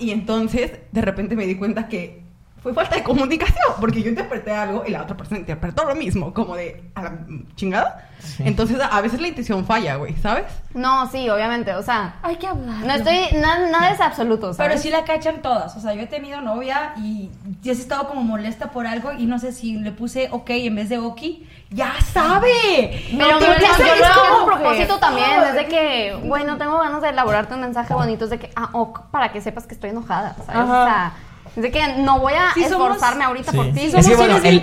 Y entonces, de repente me di cuenta que fue falta de comunicación, porque yo interpreté algo y la otra persona interpretó lo mismo, como de a la chingada. Entonces, a veces la intuición falla, güey, ¿sabes? No, sí, obviamente. O sea, Hay que hablar. no estoy, nada, nada es absoluto, ¿sabes? Pero sí la cachan todas. O sea, yo he tenido novia y ya he estado como molesta por algo y no sé si le puse ok en vez de oki. ¡Ya sabe! Pero No te yo, empieza- yo es lo hago como- a propósito también, es de que, güey, no tengo ganas de elaborarte un mensaje bonito, es de que, ah, ok, para que sepas que estoy enojada, ¿sabes? Ajá. O sea, de que no voy a Sí, somos- esforzarme ahorita Sí. por ti. Es que bueno, el,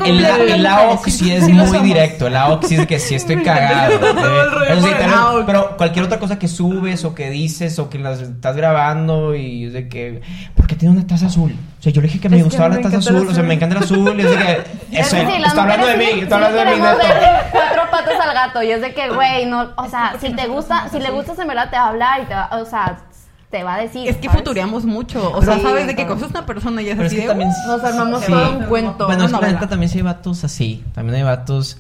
el, AOC sí es muy directo. El AOC sí es de que sí estoy (laughs) cagado. Eh. Eso sí, también, pero cualquier otra cosa que subes o que dices o que las estás grabando y es de que, ¿por qué tiene una taza azul? O sea, yo le dije que me Es que gustaba me la taza azul, o sea, me encanta el azul, y es de que, (laughs) Es eso, está hablando de mí, está hablando de mí, cuatro patas al gato y es de que, güey, no, o sea, si te gusta, si le gustas en verdad te va a hablar y te va, o sea, te va a decir. Es que ¿sabes? futureamos mucho. O sea, Sí, sabes de que claro. conoces una persona y es Pero es así que de, también... "Uh". Nos armamos Sí. todo un cuento. Bueno, es que la neta también sí hay vatos así, también hay vatos,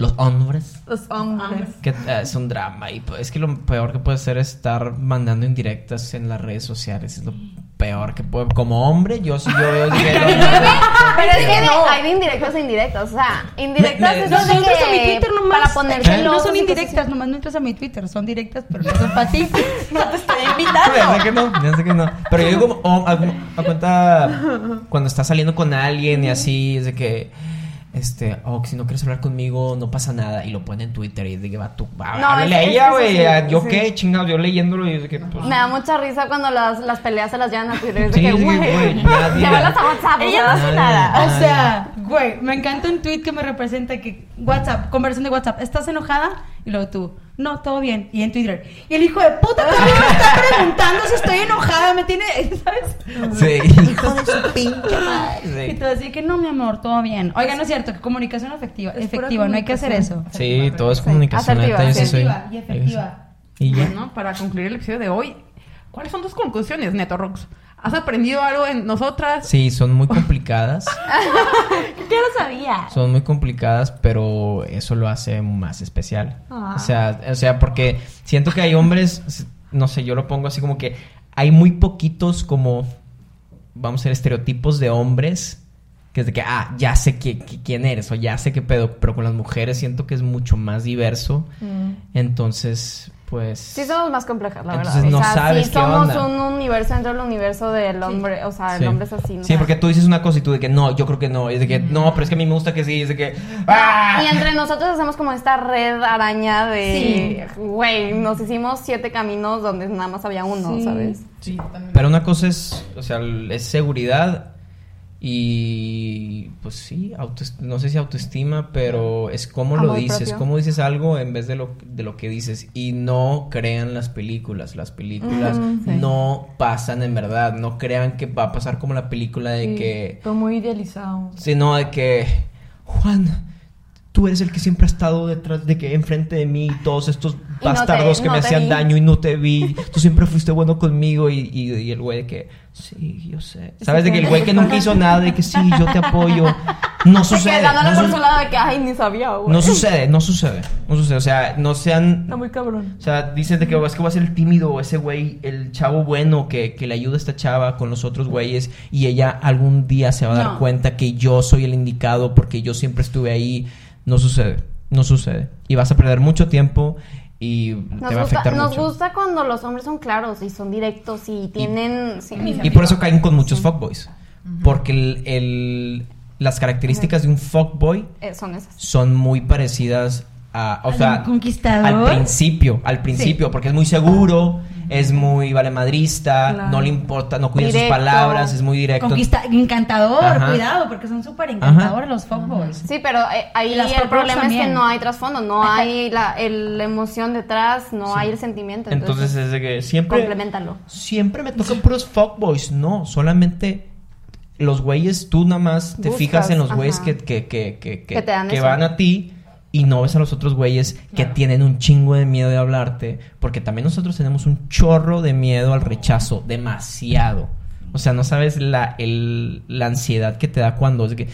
los hombres, Los hombres. que eh, es un drama y pues, es que lo peor que puede ser es estar mandando indirectas en las redes sociales, es lo peor que puede, como hombre, yo sí yo (laughs) veo que- Pero es que de- hay de indirectas e indirectas, o sea, indirectas Me- me- es no, No entras a mi que Twitter nomás. para ponerte ¿Eh? No son indirectas, nomás no entras a mi Twitter. Son directas, pero no son para ti. (laughs) no te estoy Ya invitando. sé que no, ya sé que no. Pero yo digo, oh, a, a cuenta cuando estás saliendo con alguien y así, es de que, este, oh, si no quieres hablar conmigo, no pasa nada. Y lo pone en Twitter y es de que va tú, va, No, háblale a es- ella, güey. sí, Yo sí. qué, chingados, yo leyéndolo y es de que, pues. Me da mucha risa cuando las, las peleas se las llevan a Twitter. Es de Sí, que, sí, güey, llévalas a WhatsApp. o Ella no hace nada. O sea, güey, me encanta un tweet que me representa que WhatsApp, conversación de WhatsApp, ¿estás enojada? Y luego tú, no, todo bien. Y en Twitter, y el hijo de puta también me está (laughs) preguntando si estoy enojada, me tiene, (laughs) ¿sabes? Sí, hijo de su pinche madre. Y Sí. tú así que no, mi amor, todo bien. Oiga, no es cierto, que comunicación efectiva, Es efectiva, no hay que hacer eso. Sí, todo es comunicación. Asertiva, Asertiva y efectiva. Y ya. Bueno, para concluir el episodio de hoy, ¿cuáles son tus conclusiones, Neto Rox? ¿Has aprendido algo en nosotras? Sí, son muy complicadas. (laughs) ¿Qué lo sabía? Son muy complicadas, pero eso lo hace más especial. Ah. O sea, o sea, porque siento que hay hombres no sé, yo lo pongo así como que hay muy poquitos como, vamos a ser estereotipos de hombres, que es de que, ah, ya sé que, que- quién eres o ya sé qué pedo, pero con las mujeres siento que es mucho más diverso. Entonces, pues... Sí somos más complejas, la Entonces verdad. no o sea, sabes sí qué somos onda. un universo dentro del universo del hombre. O sea, el Sí. hombre es así. ¿no? Sí, porque tú dices una cosa y tú de que no, yo creo que no, y es de que no, pero es que a mí me gusta que sí, es de que ¡ah! Y entre nosotros hacemos como esta red araña de, güey, nos hicimos siete caminos donde nada más había uno, Sí. ¿sabes? Sí, también. Pero una cosa es, o sea, es seguridad y pues sí, no sé si autoestima, pero es cómo lo dices, propio. cómo dices algo en vez de lo, de lo que dices. Y no crean las películas, las películas sí. no pasan en verdad, no crean que va a pasar como la película de Sí, que... Todo muy idealizado. Sino de que, Juan, tú eres el que siempre ha estado detrás de que enfrente de mí, todos estos Y no te- bastardos que no me hacían vi. daño y no te vi. Tú siempre fuiste bueno conmigo y, y- y el güey de que, sí, yo sé. ¿Sabes? De que el güey que nunca hizo (laughs) nada, de que sí, yo te apoyo. No sucede. No, por su- lado de que, ay, ni sabía, güey. no sucede, no sucede. No sucede. O sea, no sean... Está muy cabrón. O sea, dices de que "Oh, es que va a ser el tímido, ese güey, el chavo bueno que, que le ayuda a esta chava con los otros güeyes y ella algún día se va a dar cuenta que yo soy el indicado porque yo siempre estuve ahí. No sucede, no sucede. Y vas a perder mucho tiempo y Nos te va a gusta, afectar nos mucho. gusta cuando los hombres son claros y son directos y tienen... sí. Y por eso caen con muchos fuckboys. Porque el, el- las características de un fuckboy Eh, son esas. son muy parecidas a, o Al sea, conquistador. al principio, al principio, porque es muy seguro, es muy valemadrista, Claro. no le importa, no cuida sus palabras, es muy directo. Conquista, encantador, Ajá. cuidado, porque son súper encantadores los fuckboys. Sí, pero eh, ahí las el problema es que no hay trasfondo, no Ajá. hay la, el- la emoción detrás, no hay el sentimiento. Entonces es de que siempre complementalo. siempre me tocan puros fuckboys, no, solamente los güeyes tú nada más te Buscas, fijas en los güeyes ajá. que, que, que, que, que- Que te dan que eso. van a ti y no ves a los otros güeyes que tienen un chingo de miedo de hablarte, porque también nosotros tenemos un chorro de miedo al rechazo, demasiado. O sea, no sabes la, el- la ansiedad que te da cuando es que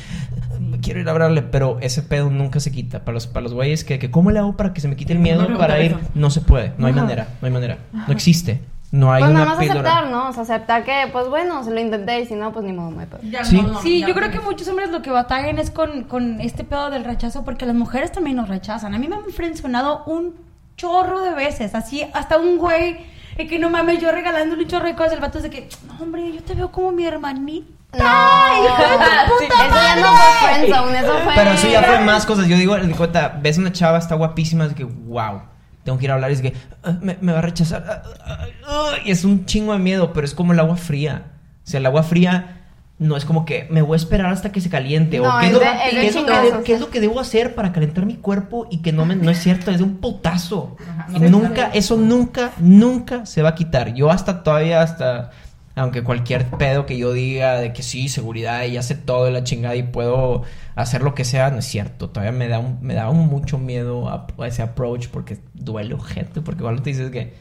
quiero ir a hablarle, pero ese pedo nunca se quita. Para los, para los güeyes que, que ¿cómo le hago para que se me quite el miedo No, para ir? No se puede, no hay manera, no hay manera. No existe. No hay Pues una nada más píldora. aceptar, ¿no? O sea, aceptar que, pues bueno, se lo intenté y si no, pues ni modo, no hay pedo. Ya Sí. no, no, Sí, yo no creo que muchos hombres lo que batallan es con, con este pedo del rechazo, porque las mujeres también nos rechazan. A mí me han frencionado un chorro de veces, así, hasta un güey, y que no mames, yo regalándole un chorro de cosas, el vato es de que, no, hombre, yo te veo como mi hermanita. No, eso ya no fue friendzone, eso fue... Pero eso ya fue más cosas. Yo digo, de cuenta, ves una chava, está guapísima, es que, wow, tengo que ir a hablar, es que "Ah, me, me va a rechazar. ah, ah, ah", y es un chingo de miedo, pero es como el agua fría. O sea, el agua fría no es como que me voy a esperar hasta que se caliente. No, o qué es lo, de- es de qué es lo que chingazos. de- qué es lo que debo hacer para calentar mi cuerpo y que no, me, no es cierto, es de un putazo. Ajá, y nunca, eso nunca, nunca se va a quitar. Yo hasta todavía, hasta aunque cualquier pedo que yo diga de que sí, seguridad y hace todo de la chingada y puedo hacer lo que sea, no es cierto. Todavía me da un, me da un mucho miedo a, a ese approach porque duele gente, porque igual te dices que,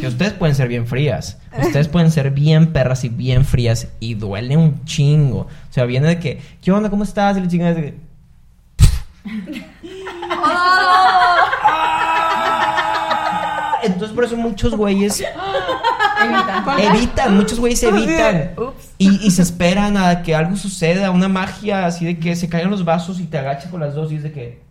que ustedes pueden ser bien frías, ustedes pueden ser bien perras y bien frías y duele un chingo. O sea, viene de que, ¿qué onda? ¿Cómo estás? Y la chingada es de que, "Ah". (laughs) Entonces por eso muchos güeyes Evita. evitan, muchos güeyes evitan. Y, y se esperan a que algo suceda, una magia así de que se caigan los vasos y te agachas con las dos y es de que,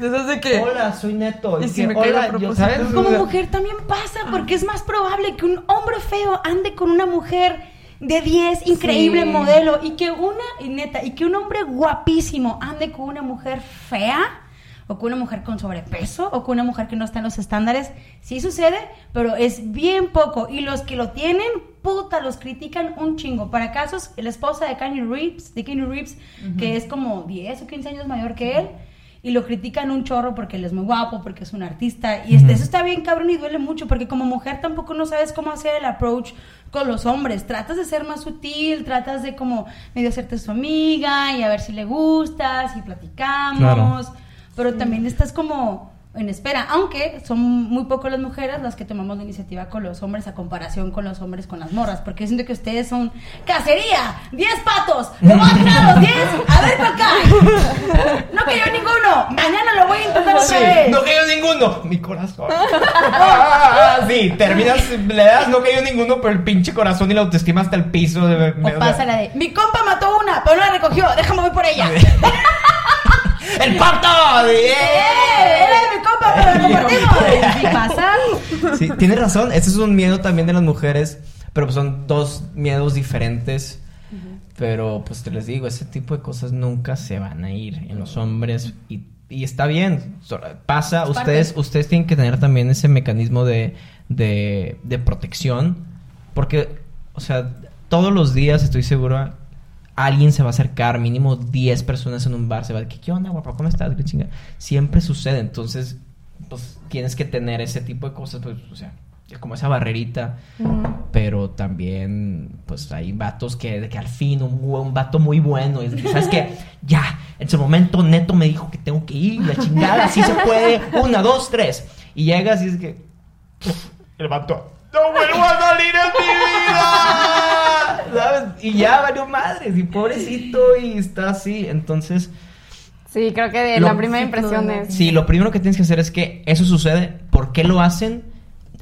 de que. hola, soy neto. Y Y si que, me hola, yo, propósito. ¿sabes? Como mujer también pasa, porque es más probable que un hombre feo ande con una mujer de 10, increíble Sí. modelo, y que una, y neta, y que un hombre guapísimo ande con una mujer fea, o con una mujer con sobrepeso, o con una mujer que no está en los estándares. Sí sucede, pero es bien poco. Y los que lo tienen, puta, los critican un chingo. Para casos, la esposa de Kenny Reeves, de Kenny Reeves, que es como 10 o 15 años mayor que él, y lo critican un chorro porque él es muy guapo, porque es un artista. Y este, eso está bien cabrón y duele mucho, porque como mujer tampoco no sabes cómo hacer el approach con los hombres. Tratas de ser más sutil, tratas de como medio hacerte su amiga y a ver si le gustas y platicamos. Claro. Pero también estás como en espera, aunque son muy pocas las mujeres las que tomamos la iniciativa con los hombres a comparación con los hombres con las morras, porque siento que ustedes son cacería, 10 patos, le voy a tirar a los 10, a ver para acá. No cayó ninguno, mañana lo voy a intentar otra Sí, vez. no cayó ninguno. Mi corazón. (laughs) Sí, terminas, le das, no cayó ninguno, pero el pinche corazón y la autoestima hasta el piso. De, O pasa la de, mi compa mató una, pero no la recogió, déjame voy por ella. (laughs) (laughs) ¡El pato! ¡Eh! Era de mi compa, pero compartimos. (laughs) ¿Sí pasa? Sí, tienes razón. Ese es un miedo también de las mujeres, pero pues son dos miedos diferentes. Pero pues te les digo, ese tipo de cosas nunca se van a ir en los hombres y, y está bien. Pasa, Es ustedes, ustedes tienen que tener también ese mecanismo de, de, de protección. Porque, o sea, todos los días estoy seguro alguien se va a acercar, mínimo 10 personas en un bar, se va a decir, ¿qué onda, guapa? ¿Cómo estás? ¿Qué chinga? Siempre sucede, entonces, pues tienes que tener ese tipo de cosas, pues, o sea, es como esa barrerita, pero también, pues hay vatos que, de que al fin, un, un vato muy bueno, y es que, ¿sabes qué? (laughs) Ya, en ese momento Neto me dijo que tengo que ir, la chingada, así se puede, una, dos, tres, y llegas y es que, el vato, ¡no vuelvo a salir en mi vida! (laughs) ¿Sabes? Y ya valió madres, y pobrecito, y está así, entonces... Sí, creo que de Lo- la primera impresión es... Sí, lo primero que tienes que hacer es que eso sucede, ¿por qué lo hacen?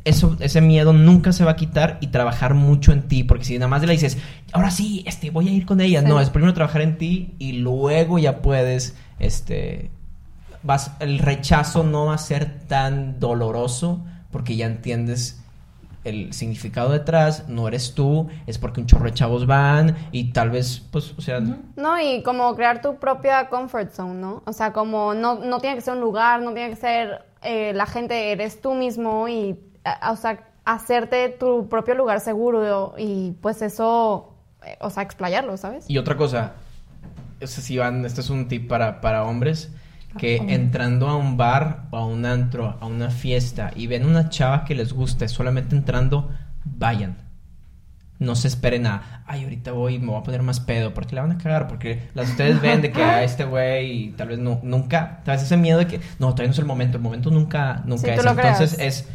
Eso, ese miedo nunca se va a quitar y trabajar mucho en ti, porque si nada más le dices, ahora sí, este, voy a ir con ella, Sí. no, es primero trabajar en ti y luego ya puedes, este, vas, el rechazo no va a ser tan doloroso porque ya entiendes el significado detrás, no eres tú, es porque un chorro de chavos van y tal vez, pues, o sea, No, y como crear tu propia comfort zone, ¿no? O sea, como no, no tiene que ser un lugar, no tiene que ser eh, la gente, eres tú mismo y, a- o sea, hacerte tu propio lugar seguro y pues eso, eh, o sea, explayarlo, ¿sabes? Y otra cosa, o sea, si van, este es un tip para, para hombres, que entrando a un bar o a un antro, a una fiesta y ven una chava que les guste, solamente entrando, vayan. No se esperen a, ay, ahorita voy y me voy a poner más pedo, porque la van a cagar, porque las ustedes ven de que a este güey y tal vez no, nunca, tal vez ese miedo de que, no, todavía no es el momento, el momento nunca, nunca Sí, es. Entonces creas. es,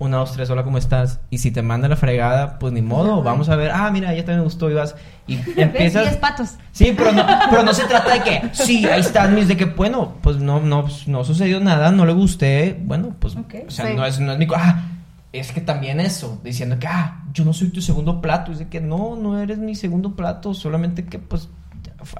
una, dos, tres, hola, ¿cómo estás? Y si te manda la fregada, pues ni modo, vamos a ver, ah, mira, ya también me gustó y vas, y (laughs) empiezas... Diez patos. Sí, pero no, (laughs) pero no se trata de que, sí, ahí están mis, de que, bueno, pues no, no, no sucedió nada, no le gusté, bueno, pues, Ok. o sea, Sí. no es, no es mi, ah, es que también eso, diciendo que, ah, yo no soy tu segundo plato, es de que no, no eres mi segundo plato, solamente que, pues,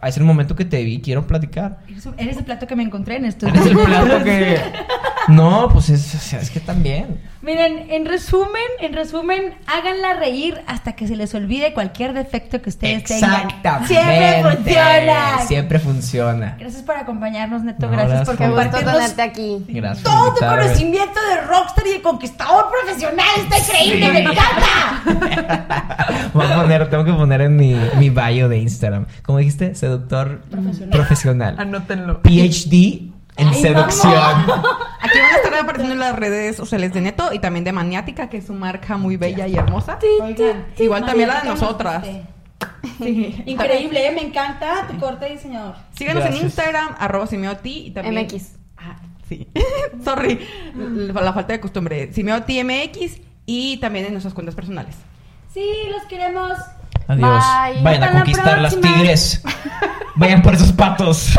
es el momento que te vi, quiero platicar. Eres, eres el plato que me encontré en estos Eres el plato que, (laughs) no, pues, es, o sea, es que también. Miren, en resumen, en resumen, háganla reír hasta que se les olvide cualquier defecto que ustedes tengan. Exactamente. Siempre funciona. Siempre funciona. Gracias por acompañarnos, Neto. No, gracias gracias por compartirnos tenerte aquí. Gracias. todo tu conocimiento de rockstar y de conquistador profesional. Está increíble, me encanta. (laughs) Voy a poner, tengo que poner en mi, mi bio de Instagram. ¿Cómo dijiste? Seductor profesional. Anótenlo. PhD en Ay, seducción. (laughs) Aquí van a estar apareciendo en las redes sociales de Neto y también de Maniática, que es su marca muy bella y hermosa. Oigan, Igual también la de nosotras. ¿qué (laughs) Sí. Increíble, ¿eh? me encanta tu corte de diseñador. Síganos en. Instagram, arroba simioti y también... MX. Ah, sí. (laughs) Sorry, la, la falta de costumbre. Simioti MX y también en nuestras cuentas personales. Sí, los queremos. Adiós. Bye. Vayan a Hasta la conquistar las tigres. Vayan por esos patos.